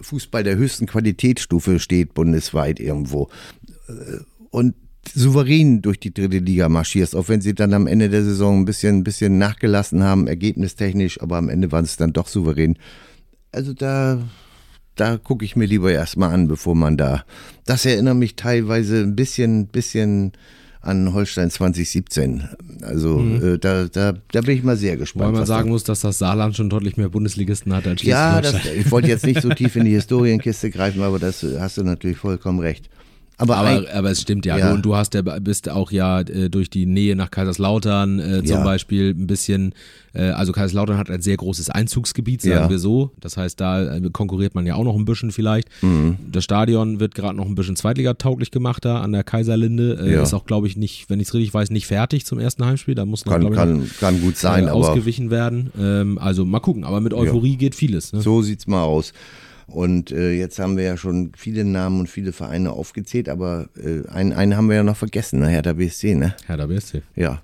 S2: Fußball der höchsten Qualitätsstufe steht, bundesweit irgendwo. Und souverän durch die dritte Liga marschierst, auch wenn sie dann am Ende der Saison ein bisschen, ein bisschen nachgelassen haben, ergebnistechnisch, aber am Ende waren es dann doch souverän. Also da, da gucke ich mir lieber erstmal an, bevor man da. Das erinnert mich teilweise ein bisschen, bisschen an Holstein 2017. Also mhm. äh, da, da, da bin ich mal sehr gespannt.
S1: Weil man sagen muss, dass das Saarland schon deutlich mehr Bundesligisten hat als
S2: Ja, das, ich wollte jetzt nicht so tief in die Historienkiste greifen, aber das hast du natürlich vollkommen recht.
S1: Aber, aber, aber, es stimmt ja. ja. Du, du hast ja, bist auch ja äh, durch die Nähe nach Kaiserslautern äh, zum ja. Beispiel ein bisschen, äh, also Kaiserslautern hat ein sehr großes Einzugsgebiet, sagen ja. wir so. Das heißt, da äh, konkurriert man ja auch noch ein bisschen vielleicht. Mhm. Das Stadion wird gerade noch ein bisschen Zweitliga-tauglich gemacht da an der Kaiserlinde. Äh, ist auch, glaube ich, nicht, wenn ich es richtig weiß, nicht fertig zum ersten Heimspiel. Da muss noch,
S2: kann, ich, kann, noch, kann gut sein,
S1: äh, ausgewichen werden. Ähm, also mal gucken, aber mit Euphorie geht vieles. Ne?
S2: So sieht's mal aus. Und äh, jetzt haben wir ja schon viele Namen und viele Vereine aufgezählt, aber äh, einen, einen haben wir ja noch vergessen, ne? Hertha BSC, ne?
S1: Hertha BSC.
S2: Ja.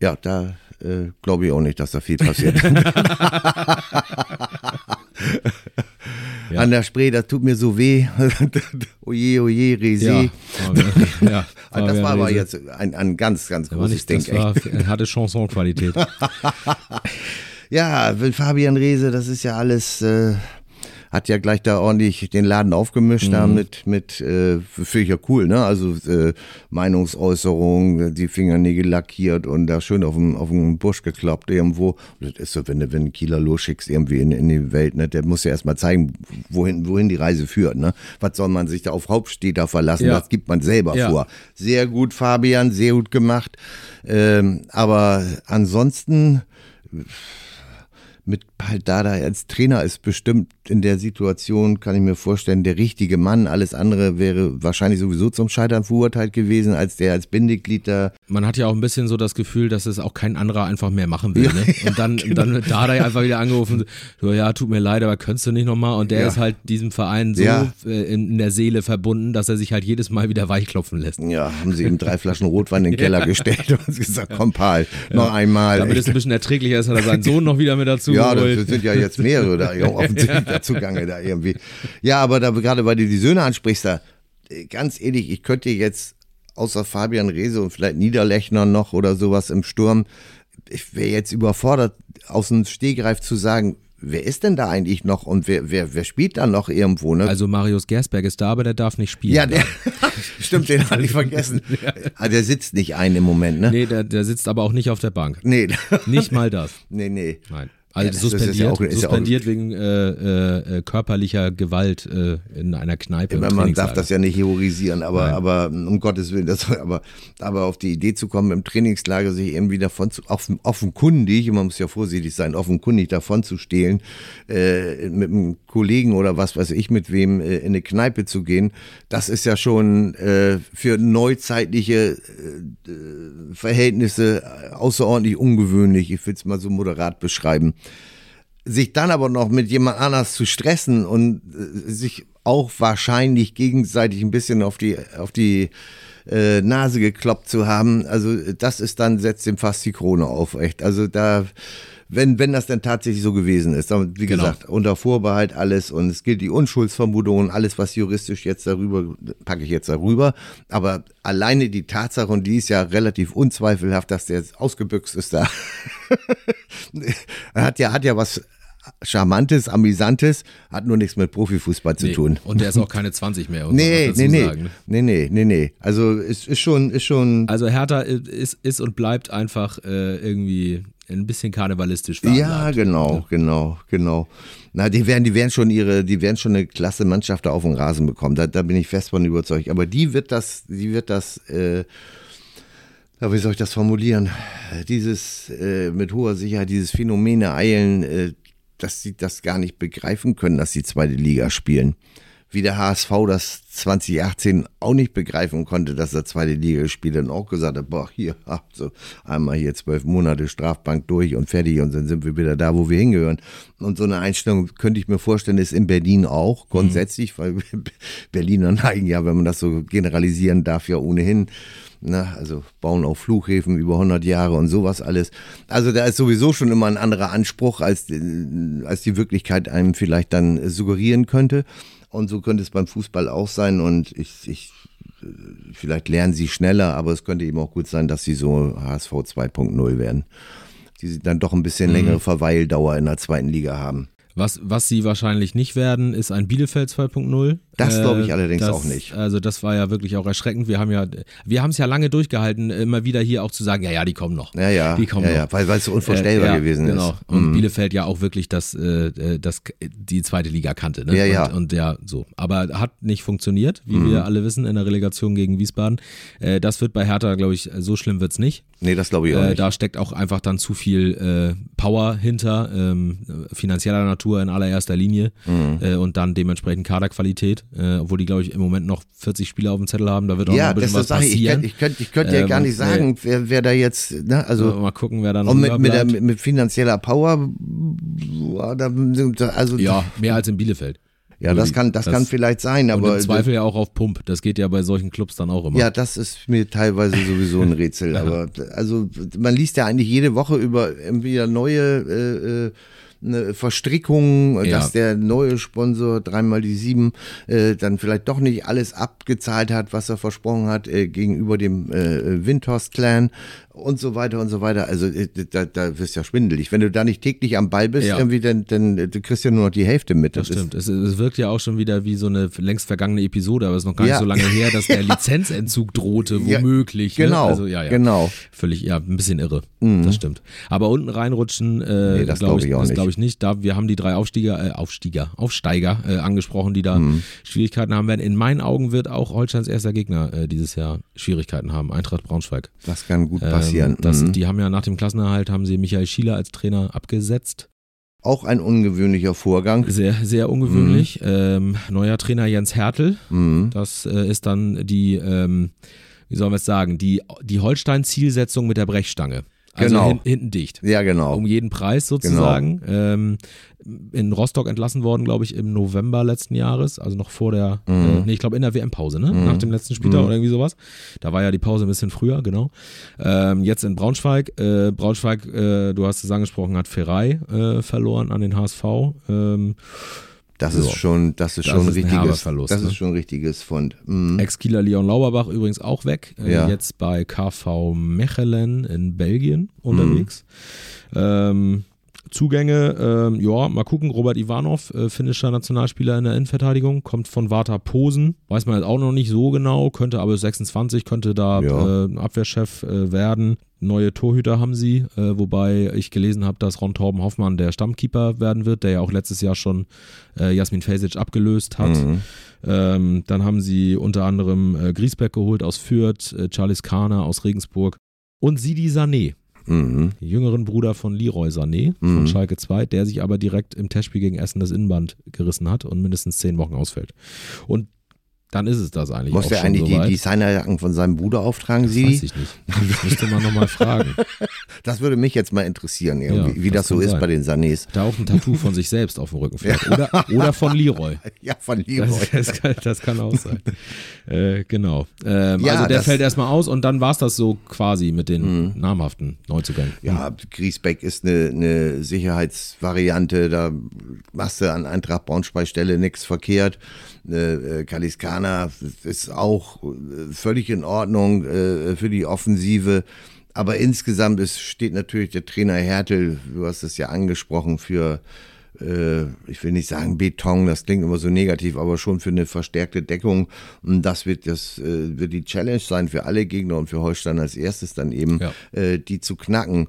S2: Ja, da äh, glaube ich auch nicht, dass da viel passiert. ja. An der Spree, das tut mir so weh. oje, oje, Resi. Ja, ja, das war aber jetzt ein, ein ganz, ganz großes nicht, Ding. Das
S1: war, hatte Chansonqualität.
S2: ja, Fabian Rehse, das ist ja alles... Äh, hat ja gleich da ordentlich den Laden aufgemischt, mhm. da mit, mit äh, finde ich ja cool, ne? Also äh, Meinungsäußerung, die Fingernägel lackiert und da schön auf dem, auf dem Busch geklappt irgendwo. Das ist so, wenn du, wenn Kieler losschickst irgendwie in, in die Welt, ne? Der muss ja erstmal zeigen, wohin, wohin die Reise führt, ne? Was soll man sich da auf Hauptstädter verlassen? Ja. Das gibt man selber ja. vor. Sehr gut, Fabian, sehr gut gemacht. Ähm, aber ansonsten mit Paldada als Trainer ist bestimmt in der Situation, kann ich mir vorstellen, der richtige Mann. Alles andere wäre wahrscheinlich sowieso zum Scheitern verurteilt gewesen, als der als Bindeglied da.
S1: Man hat ja auch ein bisschen so das Gefühl, dass es auch kein anderer einfach mehr machen will. Ja, ne? Und dann, genau. dann wird Dada einfach wieder angerufen, so, ja, tut mir leid, aber könntest du nicht nochmal? Und der ja. ist halt diesem Verein so ja. Äh, in, der Seele verbunden, dass er sich halt jedes Mal wieder weichklopfen lässt.
S2: Ja, haben sie ihm drei Flaschen Rotwein in den Keller gestellt und gesagt, komm Paul, noch einmal.
S1: Damit es ein bisschen erträglicher ist, hat er seinen Sohn noch wieder mit dazu
S2: Ja, das sind ja jetzt mehrere da offensichtlich dazugange da irgendwie. Ja, aber da gerade weil du die Söhne ansprichst, da, ganz ehrlich, ich könnte jetzt außer Fabian Rehse und vielleicht Niederlechner noch oder sowas im Sturm, ich wäre jetzt überfordert, aus dem Stegreif zu sagen, wer ist denn da eigentlich noch und wer, wer, wer spielt da noch irgendwo? Ne?
S1: Also Marius Gersberg ist da, aber der darf nicht spielen.
S2: Ja, der, stimmt, den hatte ich vergessen. ja. Ah, der sitzt nicht ein im Moment, ne?
S1: Nee, der, der sitzt aber auch nicht auf der Bank. Nee. Nicht mal das.
S2: Nee, nee.
S1: Nein. Also ja, suspendiert, ja auch, suspendiert ja wegen äh, äh, körperlicher Gewalt äh, in einer Kneipe.
S2: Ja, man darf das ja nicht heroisieren, aber, aber um Gottes Willen, das, aber, aber auf die Idee zu kommen, im Trainingslager sich irgendwie davon zu, offen, offenkundig, man muss ja vorsichtig sein, offenkundig davon zu stehlen, äh, mit einem Kollegen oder was weiß ich mit wem äh, in eine Kneipe zu gehen, das ist ja schon äh, für neuzeitliche äh, Verhältnisse außerordentlich ungewöhnlich. Ich will es mal so moderat beschreiben sich dann aber noch mit jemand anders zu stressen und äh, sich auch wahrscheinlich gegenseitig ein bisschen auf die, auf die äh, Nase gekloppt zu haben. Also das ist dann, setzt dem fast die Krone auf, echt. Also da, wenn, wenn das denn tatsächlich so gewesen ist. Dann, wie
S1: Genau.
S2: gesagt, unter Vorbehalt alles und es gilt die Unschuldsvermutung und alles, was juristisch jetzt darüber, packe ich jetzt darüber. Aber alleine die Tatsache, und die ist ja relativ unzweifelhaft, dass der jetzt ausgebüxt ist da. er hat ja, hat ja was Charmantes, Amüsantes, hat nur nichts mit Profifußball zu
S1: Nee.
S2: tun.
S1: Und der ist auch keine 20 mehr.
S2: Nee, nee, nee,
S1: sagen, ne?
S2: nee, nee, nee, nee. Also es ist schon, ist schon.
S1: Also Hertha ist, ist und bleibt einfach äh, irgendwie ein bisschen karnevalistisch
S2: Ja, genau, genau, genau. Na, die werden, die werden schon ihre, die werden schon eine klasse Mannschaft da auf den Rasen bekommen. Da, da bin ich fest von überzeugt. Aber die wird das, die wird das, äh, wie soll ich das formulieren? Dieses äh, mit hoher Sicherheit, dieses Phänomen eilen, äh, dass sie das gar nicht begreifen können, dass sie zweite Liga spielen. Wie der HSV das 2018 auch nicht begreifen konnte, dass er zweite Liga gespielt hat und auch gesagt hat, boah, hier, so einmal hier zwölf Monate Strafbank durch und fertig und dann sind wir wieder da, wo wir hingehören. Und so eine Einstellung könnte ich mir vorstellen, ist in Berlin auch grundsätzlich, weil Berliner neigen ja, wenn man das so generalisieren darf, ja ohnehin Ne, also bauen auf Flughäfen über 100 Jahre und sowas alles. Also da ist sowieso schon immer ein anderer Anspruch, als, äh, als die Wirklichkeit einem vielleicht dann suggerieren könnte. Und so könnte es beim Fußball auch sein. Und ich, ich äh, vielleicht lernen sie schneller, aber es könnte eben auch gut sein, dass sie so HSV 2.0 werden. Die dann doch ein bisschen längere Verweildauer in der zweiten Liga haben.
S1: Was, was sie wahrscheinlich nicht werden, ist ein Bielefeld 2.0.
S2: Das glaube ich
S1: Äh,
S2: allerdings
S1: das,
S2: auch nicht.
S1: Also das war ja wirklich auch erschreckend. Wir haben ja, wir haben es ja lange durchgehalten, immer wieder hier auch zu sagen, ja, ja, die kommen noch.
S2: Ja, ja,
S1: Die kommen
S2: ja,
S1: noch.
S2: ja, weil, es so unvorstellbar
S1: Äh, ja,
S2: gewesen
S1: genau.
S2: ist.
S1: Und
S2: Mhm.
S1: Bielefeld ja auch wirklich das, äh, das, die zweite Liga kannte. Ne?
S2: Ja, ja.
S1: Und, und ja, so. Aber hat nicht funktioniert, wie
S2: Mhm.
S1: wir alle wissen, in der Relegation gegen Wiesbaden. Äh, das wird bei Hertha, glaube ich, so schlimm wird's nicht.
S2: Nee, das glaube ich auch
S1: Äh,
S2: nicht.
S1: da steckt auch einfach dann zu viel äh, Power hinter, ähm, finanzieller Natur in allererster Linie
S2: Mhm.
S1: äh, und dann dementsprechend Kaderqualität, äh, obwohl die, glaube ich, im Moment noch 40 Spieler auf dem Zettel haben. Da wird auch noch
S2: Ja,
S1: ein bisschen
S2: das,
S1: was
S2: das sage ich. Ich
S1: passieren.
S2: könnte ich könnt, ich könnt ja
S1: Ähm,
S2: gar nicht sagen, wer, wer da jetzt, ne,
S1: also, mal gucken, wer da noch
S2: und mit, mit, der, mit, finanzieller Power, also
S1: Ja, mehr als in Bielefeld.
S2: ja, das kann, das, kann vielleicht sein,
S1: Und
S2: aber
S1: im Zweifel ja auch auf Pump. Das geht ja bei solchen Clubs dann auch immer.
S2: ja, das ist mir teilweise sowieso ein Rätsel. aber also man liest ja eigentlich jede Woche über irgendwie wieder neue äh, äh, eine Verstrickung,
S1: Ja.
S2: dass der neue Sponsor dreimal die sieben äh, dann vielleicht doch nicht alles abgezahlt hat, was er versprochen hat äh, gegenüber dem äh, Windhorst-Clan und so weiter und so weiter. Also äh, da, da wirst du ja schwindelig. Wenn du da nicht täglich am Ball bist,
S1: Ja.
S2: irgendwie, dann, dann äh, du kriegst ja nur noch die Hälfte mit.
S1: Das
S2: ist-
S1: stimmt. Es, es wirkt ja auch schon wieder wie so eine längst vergangene Episode, aber es ist noch gar
S2: Ja.
S1: nicht so lange her, dass der Lizenzentzug drohte, womöglich.
S2: genau,
S1: Ne? Also, ja, ja.
S2: genau.
S1: Völlig, ja, ein bisschen irre. Das stimmt. Aber unten reinrutschen, äh,
S2: Nee, das
S1: glaube
S2: glaub
S1: ich,
S2: auch
S1: das
S2: nicht.
S1: glaube ich nicht. Da, wir haben die drei Aufstieger, äh, Aufstieger, Aufsteiger äh, angesprochen, die da Schwierigkeiten haben werden. In meinen Augen wird auch Holsteins erster Gegner äh, dieses Jahr Schwierigkeiten haben. Eintracht Braunschweig.
S2: Das kann gut passieren.
S1: Ähm, das,
S2: Mhm.
S1: Die haben ja nach dem Klassenerhalt haben sie Michael Schieler als Trainer abgesetzt.
S2: Auch ein ungewöhnlicher Vorgang.
S1: Sehr, sehr ungewöhnlich. Ähm, neuer Trainer Jens Hertel.
S2: Mhm.
S1: Das äh, ist dann die, ähm, wie sollen wir es sagen, die, die Holstein-Zielsetzung mit der Brechstange. Also
S2: Genau.
S1: hin, hinten dicht.
S2: Ja, genau.
S1: Um jeden Preis sozusagen. Ähm, in Rostock entlassen worden, glaube ich, im November letzten Jahres. Also noch vor der,
S2: Mhm.
S1: äh, nee, ich glaube in der WM-Pause, ne? Nach dem letzten Spieltag oder irgendwie sowas. Da war ja die Pause ein bisschen früher, genau. Ähm, jetzt in Braunschweig. Äh, Braunschweig, äh, du hast es angesprochen, hat Ferrei äh, verloren an den HSV. Ähm,
S2: Das
S1: So.
S2: ist schon, das ist
S1: Das
S2: schon ein
S1: ist ein
S2: richtiges,
S1: Verlust,
S2: das
S1: ne?
S2: ist schon ein richtiges Fund. Mhm.
S1: Ex-Kieler Leon Lauberbach übrigens auch weg. Äh,
S2: Ja.
S1: Jetzt bei KV Mechelen in Belgien unterwegs. Ähm, Zugänge, ähm, ja, mal gucken. Robert Ivanov, äh, finnischer Nationalspieler in der Innenverteidigung, kommt von Warta Posen. Weiß man jetzt auch noch nicht so genau, könnte aber 26, könnte da
S2: Ja.
S1: äh, Abwehrchef äh, werden. Neue Torhüter haben sie, äh, wobei ich gelesen habe, dass Ron Torben Hoffmann der Stammkeeper werden wird, der ja auch letztes Jahr schon äh, Jasmin Fesic abgelöst hat.
S2: Mhm.
S1: Ähm, dann haben sie unter anderem äh, Griesbeck geholt aus Fürth, äh, Charles Kahner aus Regensburg und Sidi Sané,
S2: Mhm.
S1: jüngeren Bruder von Leroy Sané von
S2: Mhm.
S1: Schalke 2, der sich aber direkt im Testspiel gegen Essen das Innenband gerissen hat und mindestens zehn Wochen ausfällt. Und dann ist es das eigentlich.
S2: Muss er
S1: schon
S2: eigentlich die
S1: soweit.
S2: Designerjacken von seinem Bruder auftragen,
S1: Das
S2: Sie?
S1: weiß ich nicht. Das müsste man nochmal fragen.
S2: Das würde mich jetzt mal interessieren,
S1: Ja,
S2: wie
S1: das
S2: das, so ist
S1: sein.
S2: bei den Sanés.
S1: Da auch ein Tattoo von sich selbst auf dem Rücken vielleicht. Oder, oder von Leroy.
S2: Ja, von Leroy.
S1: Das, das, kann, kann auch sein. Äh, genau. Ähm,
S2: Ja,
S1: also der fällt erstmal aus und dann war es das so quasi mit den namhaften Neuzugängen.
S2: Ja, Griesbeck ist eine, eine Sicherheitsvariante, da machst du an Eintracht Braunschweig Stelle nichts verkehrt. Äh, äh, Kaliskana ist auch äh, völlig in Ordnung äh, für die Offensive. Aber insgesamt ist, steht natürlich der Trainer Hertel, du hast es ja angesprochen, für, äh, ich will nicht sagen Beton, das klingt immer so negativ, aber schon für eine verstärkte Deckung. Und das wird, das, äh, wird die Challenge sein für alle Gegner und für Holstein als erstes dann eben,
S1: Ja.
S2: äh, die zu knacken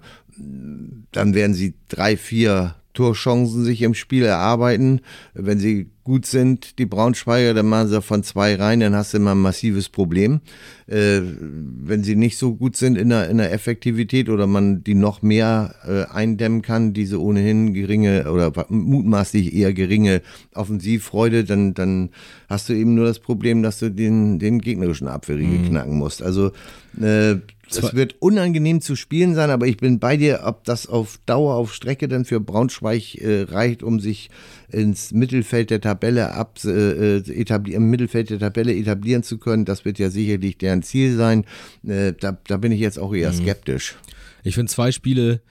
S2: dann werden sie drei, vier Torchancen sich im Spiel erarbeiten. Wenn sie gut sind, die Braunschweiger, dann machen sie von zwei rein, dann hast du immer ein massives Problem. Äh, wenn sie nicht so gut sind in der, in der Effektivität oder man die noch mehr äh, eindämmen kann, diese ohnehin geringe oder mutmaßlich eher geringe Offensivfreude, dann, dann hast du eben nur das Problem, dass du den, den gegnerischen Abwehrriegel knacken musst. Also äh, es wird unangenehm zu spielen sein, aber ich bin bei dir, ob das auf Dauer, auf Strecke dann für Braunschweig äh, reicht, um sich ins Mittelfeld der Tabelle ab, äh, etablieren, im Mittelfeld der Tabelle etablieren zu können. Das wird ja sicherlich deren Ziel sein. Äh, da, da bin ich jetzt auch eher skeptisch.
S1: Ich finde zwei Spiele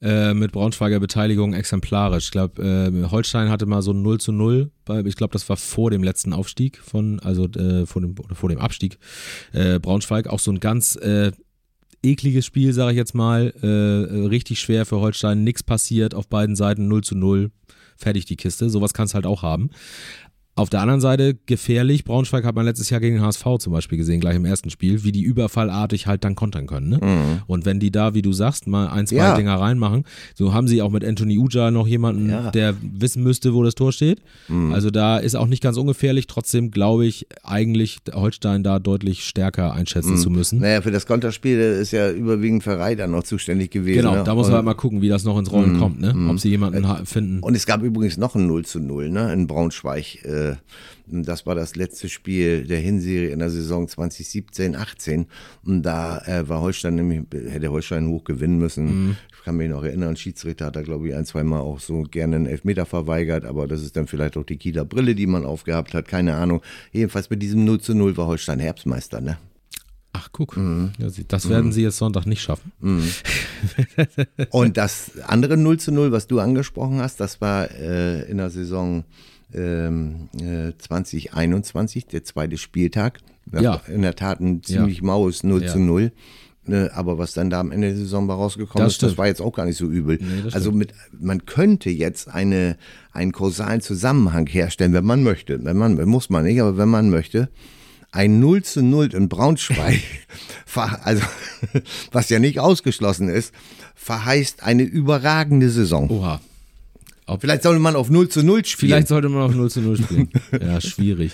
S1: äh, mit Braunschweiger Beteiligung exemplarisch. Ich glaube, äh, Holstein hatte mal so ein 0 zu 0, bei, ich glaube, das war vor dem letzten Aufstieg von, also äh, vor, dem, vor dem Abstieg. Äh, Braunschweig auch so ein ganz äh, ekliges Spiel, sage ich jetzt mal. Äh, äh, richtig schwer für Holstein, nichts passiert auf beiden Seiten, 0 zu 0. Fertig die Kiste. Sowas kannst halt auch haben. Auf der anderen Seite gefährlich. Braunschweig hat man letztes Jahr gegen den HSV zum Beispiel gesehen, gleich im ersten Spiel, wie die überfallartig halt dann kontern können. Ne? Und wenn die da, wie du sagst, mal ein, zwei
S2: Ja.
S1: Dinger reinmachen, so haben sie auch mit Anthony Uja noch jemanden,
S2: Ja.
S1: der wissen müsste, wo das Tor steht. Also da ist auch nicht ganz ungefährlich. Trotzdem glaube ich eigentlich Holstein da deutlich stärker einschätzen zu müssen.
S2: Naja, für das Konterspiel ist ja überwiegend Reiter noch zuständig gewesen.
S1: Genau,
S2: ne?
S1: da muss man halt mal gucken, wie das noch ins Rollen kommt, ne? Ob sie jemanden ha- finden.
S2: Und es gab übrigens noch ein 0 zu 0 ne, in Braunschweig. Äh, Das war das letzte Spiel der Hinserie in der Saison 2017, 18. Und da äh, war Holstein nämlich, hätte Holstein hoch gewinnen müssen. Ich kann mich noch erinnern, Schiedsrichter hat da, glaube ich, ein, zwei Mal auch so gerne einen Elfmeter verweigert, aber das ist dann vielleicht auch die Kieler Brille, die man aufgehabt hat, keine Ahnung. Jedenfalls mit diesem 0 zu 0 war Holstein Herbstmeister, ne?
S1: Ach, guck. Sie- das werden sie jetzt Sonntag nicht schaffen.
S2: Und das andere 0 zu 0, was du angesprochen hast, das war äh, in der Saison äh, 2021, der zweite Spieltag. Das
S1: Ja.
S2: in der Tat ein ziemlich maues 0
S1: Ja.
S2: zu 0. Ne, aber was dann da am Ende der Saison bei rausgekommen
S1: Das
S2: ist, das
S1: stimmt.
S2: war jetzt auch gar nicht so übel.
S1: Nee, das
S2: also mit, man könnte jetzt eine, einen kausalen Zusammenhang herstellen, wenn man möchte. Wenn man, muss man nicht, aber wenn man möchte. Ein 0 zu 0 in Braunschweig, also, was ja nicht ausgeschlossen ist, verheißt eine überragende Saison.
S1: Oha. Ob,
S2: Vielleicht sollte man auf 0 zu 0 spielen.
S1: Vielleicht sollte man auf 0 zu 0 spielen. ja, schwierig.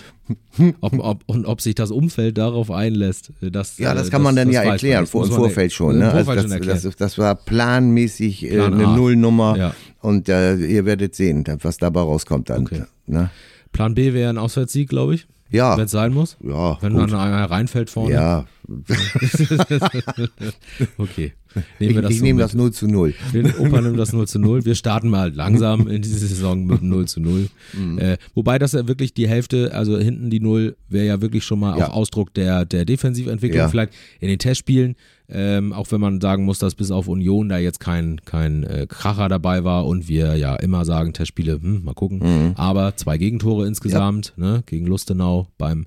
S1: Ob, ob, und ob sich das Umfeld darauf einlässt, das
S2: ja, das
S1: äh,
S2: kann man dann ja erklären, vor, im Vorfeld schon. Ne? Also
S1: Vorfeld
S2: das,
S1: schon erklären.
S2: das, das war planmäßig äh,
S1: Plan
S2: eine
S1: A.
S2: Nullnummer
S1: Ja.
S2: und äh, ihr werdet sehen, was dabei rauskommt dann.
S1: Okay.
S2: Ne?
S1: Plan B wäre ein Auswärtssieg, glaube ich.
S2: Ja.
S1: Wenn es sein muss.
S2: Ja,
S1: Wenn
S2: gut.
S1: dann einer reinfällt vorne.
S2: Ja,
S1: Okay. Nehmen
S2: ich, ich nehme
S1: mit.
S2: das 0 zu 0.
S1: Der Opa nimmt das 0 zu 0. Wir starten mal langsam in diese Saison mit 0 zu 0.
S2: Mhm.
S1: Äh, wobei das ja wirklich die Hälfte, also hinten die 0, wäre ja wirklich schon mal
S2: Ja.
S1: auch Ausdruck der, der Defensiventwicklung.
S2: Ja.
S1: Vielleicht in den Testspielen, ähm, auch wenn man sagen muss, dass bis auf Union da jetzt kein, kein äh, Kracher dabei war und wir ja immer sagen, Testspiele, hm, mal gucken.
S2: Mhm.
S1: Aber zwei Gegentore insgesamt, ne, gegen Lustenau beim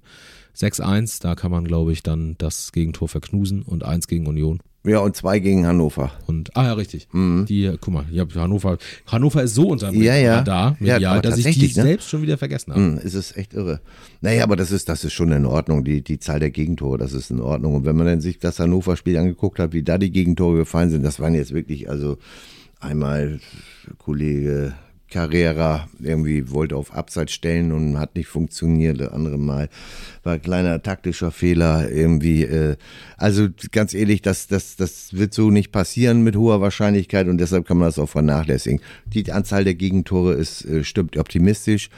S1: 6-1, da kann man, glaube ich, dann das Gegentor verknusen und eins gegen Union.
S2: Ja, und zwei gegen Hannover.
S1: Und, ah ja, richtig. Die, guck mal, ich hab Hannover, Hannover ist so unter
S2: Ja, ja. Ja,
S1: medial,
S2: aber
S1: dass ich die
S2: ne?
S1: selbst schon wieder vergessen habe.
S2: Hm, es ist echt irre. Naja, aber das ist, das ist schon in Ordnung. Die, die Zahl der Gegentore, das ist in Ordnung. Und wenn man dann sich das Hannover-Spiel angeguckt hat, wie da die Gegentore gefallen sind, das waren jetzt wirklich, also einmal Kollege Carrera irgendwie wollte auf Abseits stellen und hat nicht funktioniert. Das andere Mal war ein kleiner taktischer Fehler irgendwie. Äh, also ganz ehrlich, das, das, das wird so nicht passieren mit hoher Wahrscheinlichkeit und deshalb kann man das auch vernachlässigen. Die Anzahl der Gegentore ist, äh, stimmt optimistisch.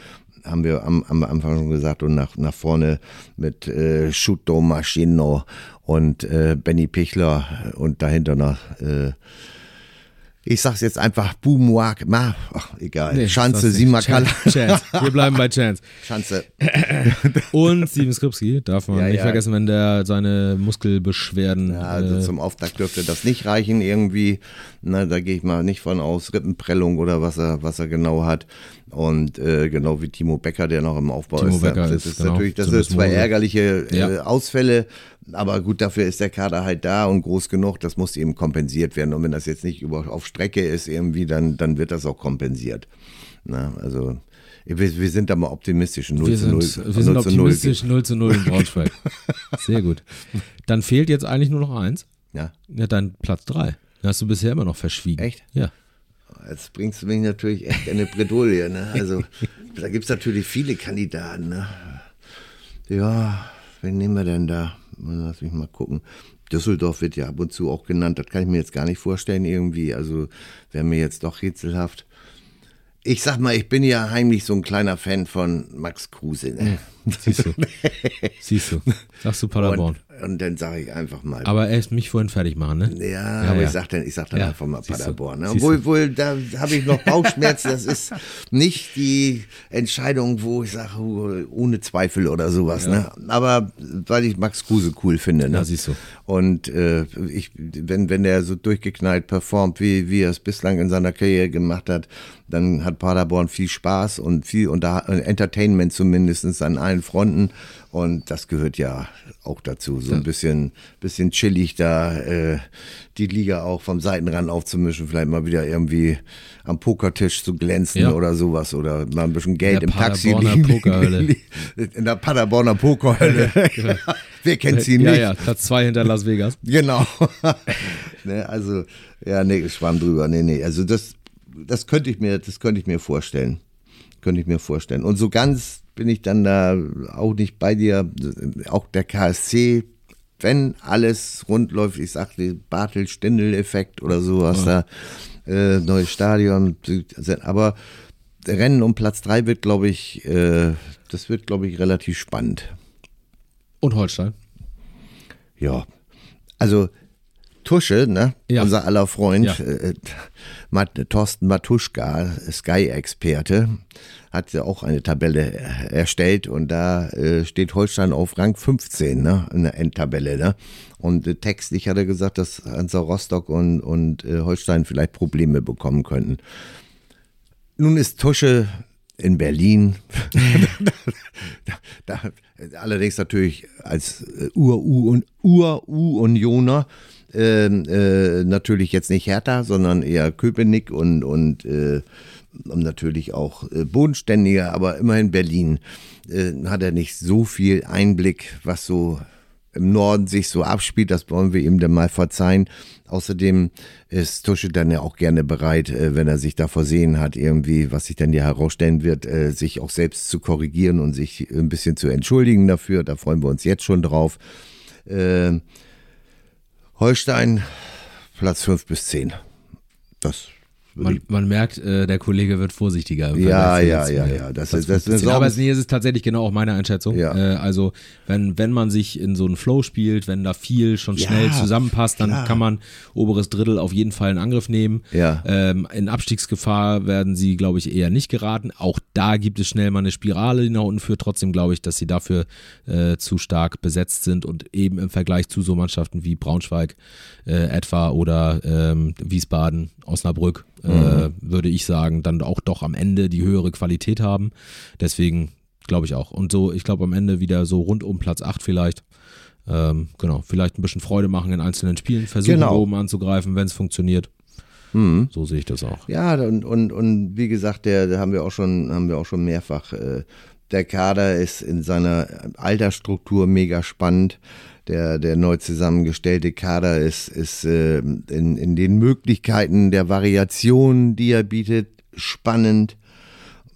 S2: haben wir am, am Anfang schon gesagt, und nach, nach vorne mit äh, Schuto Maschino und äh, Benny Pichler und dahinter noch äh, ich sag's jetzt einfach, Boomwag, ma, ach, egal.
S1: Nee,
S2: Schanze. Simakala.
S1: Chance. Wir bleiben bei Chance.
S2: Schanze.
S1: Und Steven Skripski darf man
S2: Ja,
S1: nicht
S2: ja.
S1: vergessen, wenn der seine Muskelbeschwerden.
S2: Ja, also
S1: äh,
S2: zum Auftakt dürfte das nicht reichen irgendwie. Na, da gehe ich mal nicht von aus. Rippenprellung oder was er, was er genau hat. Und äh, genau wie Timo Becker, der noch im Aufbau
S1: Timo
S2: ist.
S1: Becker
S2: das
S1: ist,
S2: ist
S1: genau,
S2: natürlich, das sind zwei
S1: bisschen
S2: ärgerliche äh,
S1: Ja.
S2: Ausfälle. Aber gut, dafür ist der Kader halt da und groß genug. Das muss eben kompensiert werden. Und wenn das jetzt nicht über, auf Strecke ist irgendwie, dann, dann wird das auch kompensiert. Na, also wir, wir sind da mal optimistisch. 0
S1: wir
S2: zu
S1: sind,
S2: 0,
S1: wir sind
S2: 0 zu 0
S1: optimistisch 0 zu 0 in Braunschweig. Sehr gut. Dann fehlt jetzt eigentlich nur noch eins.
S2: Ja.
S1: Ja, dann Platz 3. Den hast du bisher immer noch verschwiegen.
S2: Echt?
S1: Ja.
S2: Jetzt bringst du mich natürlich echt in eine Bredouille. Ne? Also, da gibt es natürlich viele Kandidaten. Ne? Ja, wen nehmen wir denn da? Lass mich mal gucken. Düsseldorf wird ja ab und zu auch genannt. Das kann ich mir jetzt gar nicht vorstellen irgendwie. Also, wäre mir jetzt doch rätselhaft. Ich sag mal, ich bin ja heimlich so ein kleiner Fan von Max Kruse. Ne?
S1: Siehst du. Siehst du. Sagst du Paderborn.
S2: Und, und dann sage ich einfach mal.
S1: Aber erst mich vorhin fertig machen, ne?
S2: Ja,
S1: Ja,
S2: aber
S1: ja.
S2: ich sag dann, ich sag dann
S1: Ja,
S2: einfach mal
S1: siehst
S2: Paderborn. Ne? Obwohl, wohl, da habe ich noch Bauchschmerzen. das ist nicht die Entscheidung, wo ich sage, oh, ohne Zweifel oder sowas. Ne? Aber weil ich Max Kruse cool finde. Ne?
S1: Ja, siehst du.
S2: Und äh, ich, wenn, wenn der so durchgeknallt performt, wie, wie er es bislang in seiner Karriere gemacht hat, dann hat Paderborn viel Spaß und viel Unter Entertainment zumindest an allen Fronten. Und das gehört ja auch dazu, so ein bisschen, bisschen chillig da äh, die Liga auch vom Seitenrand aufzumischen, vielleicht mal wieder irgendwie am Pokertisch zu glänzen
S1: Ja.
S2: oder sowas oder mal ein bisschen Geld im Taxi liegen-. In der Paderborner Pokerhölle. Wer kennt sie
S1: ja,
S2: nicht?
S1: ja, Platz 2 hinter Las Vegas.
S2: Genau. ne, also, ja, nee, ich schwamm drüber. Nee, nee. Also das, das könnte ich mir, das könnte ich mir vorstellen. Könnte ich mir vorstellen. Und so ganz bin ich dann da auch nicht bei dir. Auch der KSC, wenn alles rund läuft, ich sag den Bartel-Stindel-Effekt oder sowas da, äh, neues Stadion. Aber Rennen um Platz drei wird, glaube ich, äh, das wird, glaube ich, relativ spannend.
S1: Und Holstein.
S2: Ja. Also Tusche, ne?
S1: Ja.
S2: Unser aller Freund,
S1: Ja.
S2: äh, Mat Thorsten Matuschka, Sky-Experte, hat ja auch eine Tabelle äh, erstellt und da äh, steht Holstein auf Rang 15, ne? In der Endtabelle, ne? Und äh, textlich hat er gesagt, dass Hansa Rostock und, und äh, Holstein vielleicht Probleme bekommen könnten. Nun ist Tusche in Berlin. da, da, allerdings natürlich als äh, Ur-U und Ur-U-Unioner. ähm, äh, natürlich jetzt nicht Hertha, sondern eher Köpenick und, und, äh, natürlich auch äh, bodenständiger, aber immerhin Berlin. Äh, hat er nicht so viel Einblick, was so im Norden sich so abspielt, das wollen wir ihm dann mal verzeihen. Außerdem ist Tusche dann ja auch gerne bereit, äh, wenn er sich da versehen hat, irgendwie, was sich dann ja herausstellen wird, äh, sich auch selbst zu korrigieren und sich ein bisschen zu entschuldigen dafür. Da freuen wir uns jetzt schon drauf. Äh, Holstein, Platz 5 bis 10. Das
S1: Man, man merkt, äh, der Kollege wird vorsichtiger.
S2: Ja, ja,
S1: letztem
S2: ja, ja, das das
S1: 15.
S2: ist auch-
S1: Aber es, nee, ist tatsächlich genau auch meine Einschätzung.
S2: Ja.
S1: Äh, also, wenn, wenn man sich in so einen Flow spielt, wenn da viel schon
S2: Ja,
S1: schnell zusammenpasst, dann
S2: klar.
S1: kann man oberes Drittel auf jeden Fall in Angriff nehmen.
S2: Ja.
S1: Ähm, in Abstiegsgefahr werden sie, glaube ich, eher nicht geraten. Auch da gibt es schnell mal eine Spirale, die nach unten führt. Trotzdem glaube ich, dass sie dafür äh, zu stark besetzt sind und eben im Vergleich zu so Mannschaften wie Braunschweig äh, etwa oder ähm, Wiesbaden, Osnabrück, äh, würde ich sagen, dann auch doch am Ende die höhere Qualität haben. Deswegen glaube ich auch. Und so, ich glaube am Ende wieder so rund um Platz 8 vielleicht. Ähm, genau, vielleicht ein bisschen Freude machen in einzelnen Spielen, versuchen
S2: Genau.
S1: oben anzugreifen, wenn es funktioniert.
S2: Mhm.
S1: So sehe ich das auch.
S2: Ja, und, und, und wie gesagt, der, der haben wir auch schon, haben wir auch schon mehrfach. Äh, der Kader ist in seiner Altersstruktur mega spannend. Der, der neu zusammengestellte Kader ist, ist äh, in, in den Möglichkeiten der Variation, die er bietet, spannend.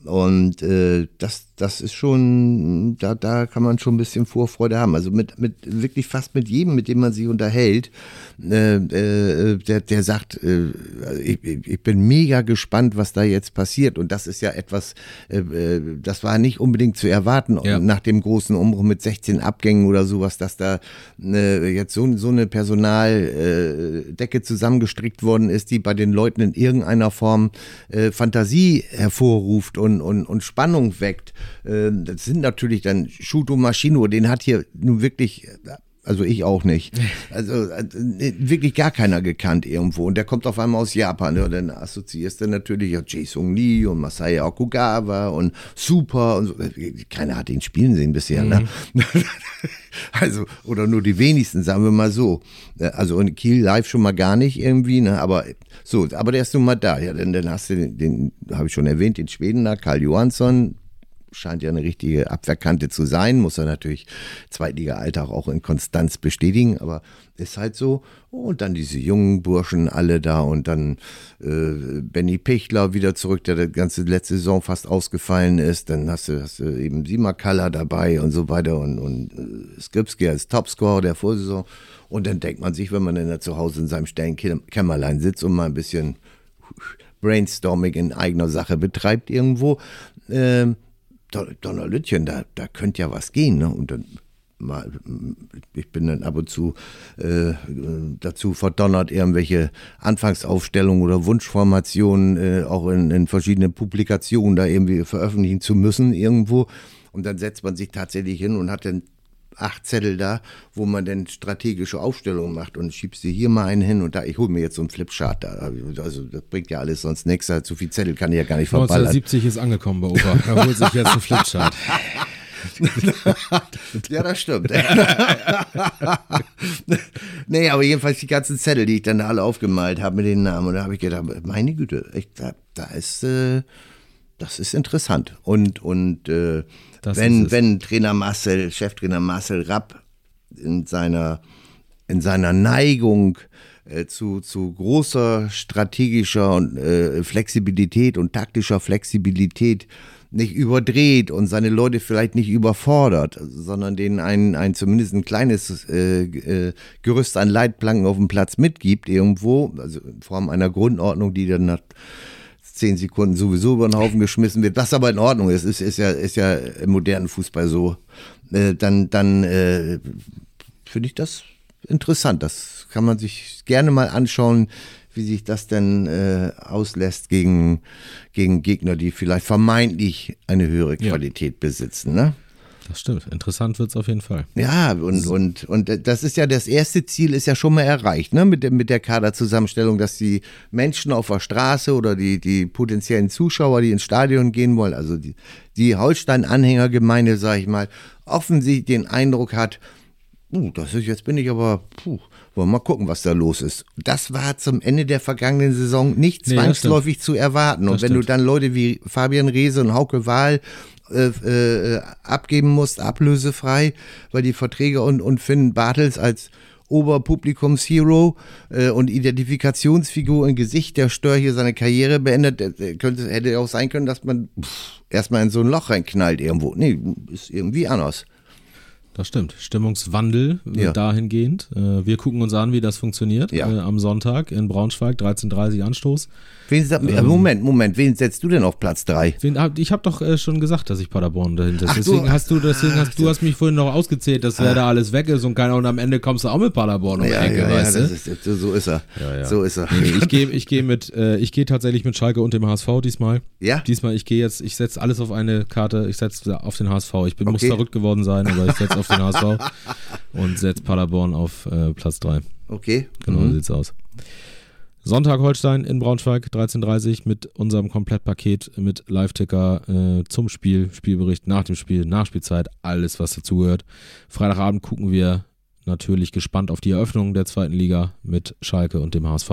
S2: Und äh, das, das ist schon, da, da kann man schon ein bisschen Vorfreude haben. Also mit, mit wirklich fast mit jedem, mit dem man sich unterhält, äh, äh, der, der sagt, äh, ich, ich bin mega gespannt, was da jetzt passiert. Und das ist ja etwas, äh, äh das war nicht unbedingt zu erwarten ja. nach dem großen Umbruch mit 16 Abgängen oder sowas, dass da äh, jetzt so, so eine Personaldecke zusammengestrickt worden ist, die bei den Leuten in irgendeiner Form Fantasie hervorruft und, und, und Spannung weckt. Äh, das sind natürlich dann Shuto Maschino, den hat hier nun wirklich also ich auch nicht. Also äh, wirklich gar keiner gekannt irgendwo. Und der kommt auf einmal aus Japan. Ja, dann assoziierst du natürlich ja Jason Lee und Masaya Okugawa und Super und so. Keiner hat ihn spielen sehen bisher. Ne? Mhm. Ne? also, oder nur die wenigsten, sagen wir mal so. Äh, also in Kiel live schon mal gar nicht irgendwie, ne? aber so, aber der ist nun mal da. Ja, dann, dann hast du den, den habe ich schon erwähnt, den Schweden da, Karl Johansson, scheint ja eine richtige Abwehrkante zu sein, muss er natürlich Zweitliga-Alltag auch in Konstanz bestätigen, aber ist halt so. Und dann diese jungen Burschen alle da und dann äh, Benny Pichler wieder zurück, der die ganze letzte Saison fast ausgefallen ist. Dann hast du, hast du eben Simakala dabei und so weiter und, und äh, Skripski als Topscorer der Vorsaison. Und dann denkt man sich, wenn man dann da zu Hause in seinem Stellenkämmerlein sitzt und mal ein bisschen Brainstorming in eigener Sache betreibt irgendwo, äh, Donnerlütchen, da, da könnte ja was gehen. Ne? Und dann mal, ich bin dann ab und zu äh, dazu verdonnert, irgendwelche Anfangsaufstellungen oder Wunschformationen äh, auch in, in verschiedenen Publikationen da irgendwie veröffentlichen zu müssen irgendwo. Und dann setzt man sich tatsächlich hin und hat dann acht Zettel da, wo man dann strategische Aufstellungen macht und schiebst dir hier mal einen hin und da, ich hole mir jetzt so einen Flipchart da. Also das bringt ja alles sonst nichts. Zu viel Zettel kann ich ja gar nicht verballern.
S1: 1970 ist angekommen bei Opa. Er holt sich jetzt einen Flipchart.
S2: ja, das stimmt. nee, aber jedenfalls die ganzen Zettel, die ich dann alle aufgemalt habe mit den Namen, und da habe ich gedacht, meine Güte, ich, da, da ist, äh, das ist interessant. Und, und äh, wenn, wenn Trainer Marcel, Cheftrainer Marcel Rapp in seiner, in seiner Neigung äh, zu, zu großer strategischer und, äh, Flexibilität und taktischer Flexibilität nicht überdreht und seine Leute vielleicht nicht überfordert, sondern denen ein, ein zumindest ein kleines äh, äh, Gerüst an Leitplanken auf dem Platz mitgibt irgendwo, also in Form einer Grundordnung, die dann nach zehn Sekunden sowieso über den Haufen geschmissen wird, was aber in Ordnung ist, ist, ist ja, ist ja im modernen Fußball so, äh, dann, dann äh, finde ich das interessant. Das kann man sich gerne mal anschauen, wie sich das denn äh, auslässt gegen, gegen Gegner, die vielleicht vermeintlich eine höhere Qualität ja. besitzen. Ne?
S1: Das stimmt. Interessant wird es auf jeden Fall.
S2: Ja, und, und, und das ist ja das erste Ziel, ist ja schon mal erreicht, ne? Mit, der, mit der Kaderzusammenstellung, dass die Menschen auf der Straße oder die, die potenziellen Zuschauer, die ins Stadion gehen wollen, also die, die Holstein-Anhängergemeinde, sag ich mal, offensichtlich den Eindruck hat, uh, das ist, jetzt bin ich aber, puh, wollen wir mal gucken, was da los ist. Das war zum Ende der vergangenen Saison nicht zwangsläufig nee, zu erwarten. Und das wenn stimmt. du dann Leute wie Fabian Reese und Hauke Wahl äh, äh, abgeben musst, ablösefrei, weil die Verträge und, und Finn Bartels als Oberpublikumshero äh, und Identifikationsfigur im Gesicht der Stör hier seine Karriere beendet, äh, könnte, hätte auch sein können, dass man pff, erstmal in so ein Loch reinknallt irgendwo. Nee, ist irgendwie anders.
S1: Das stimmt. Stimmungswandel ja. dahingehend. Äh, wir gucken uns an, wie das funktioniert. Ja. Äh, am Sonntag in Braunschweig, 13.30 Uhr Anstoß.
S2: Wen, ähm, Moment, Moment, wen setzt du denn auf Platz 3?
S1: Ich habe doch äh, schon gesagt, dass ich Paderborn dahinter Ach, Deswegen du, hast du, deswegen hast du hast mich vorhin noch ausgezählt, dass wer da alles weg ist und keiner und am Ende kommst du auch mit Paderborn um ja, Ecke, ja, weißt ja,
S2: ist, so ist er. So ist er.
S1: Ich gehe ich geh mit, ich gehe tatsächlich mit Schalke und dem HSV diesmal.
S2: Ja.
S1: Diesmal, ich gehe jetzt, ich setze alles auf eine Karte, ich setze auf den HSV. Ich bin, okay. muss verrückt geworden sein, aber ich setze auf den HSV und setze Paderborn auf äh, Platz 3.
S2: Okay.
S1: Genau, mhm. so sieht's aus. Sonntag Holstein in Braunschweig, 13.30 mit unserem Komplettpaket mit Live-Ticker äh, zum Spiel, Spielbericht nach dem Spiel, Nachspielzeit, alles was dazugehört. Freitagabend gucken wir natürlich gespannt auf die Eröffnung der zweiten Liga mit Schalke und dem HSV.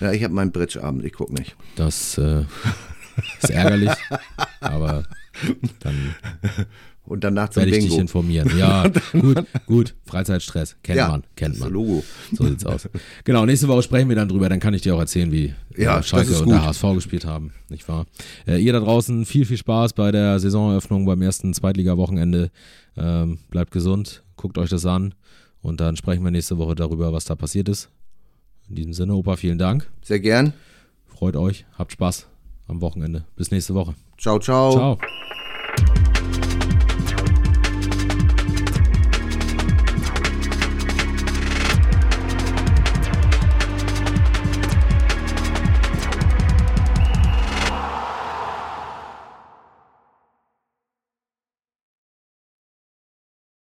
S2: Ja, ich habe meinen Bridge-Abend, ich gucke nicht.
S1: Das äh, ist ärgerlich, aber dann
S2: und danach zum
S1: Werde ich
S2: Bingo.
S1: dich informieren. Ja, gut, gut. Freizeitstress. Kennt
S2: Ja,
S1: man, kennt man.
S2: Logo.
S1: So sieht's aus. Genau, nächste Woche sprechen wir dann drüber. Dann kann ich dir auch erzählen, wie
S2: Ja,
S1: Schalke und der. HSV gespielt haben. Nicht wahr? Äh, ihr da draußen, viel, viel Spaß bei der Saisoneröffnung beim ersten Zweitliga-Wochenende. Ähm, bleibt gesund, guckt euch das an und dann sprechen wir nächste Woche darüber, was da passiert ist. In diesem Sinne, Opa, vielen Dank.
S2: Sehr gern.
S1: Freut euch, habt Spaß am Wochenende. Bis nächste Woche.
S2: Ciao, ciao.
S1: Ciao.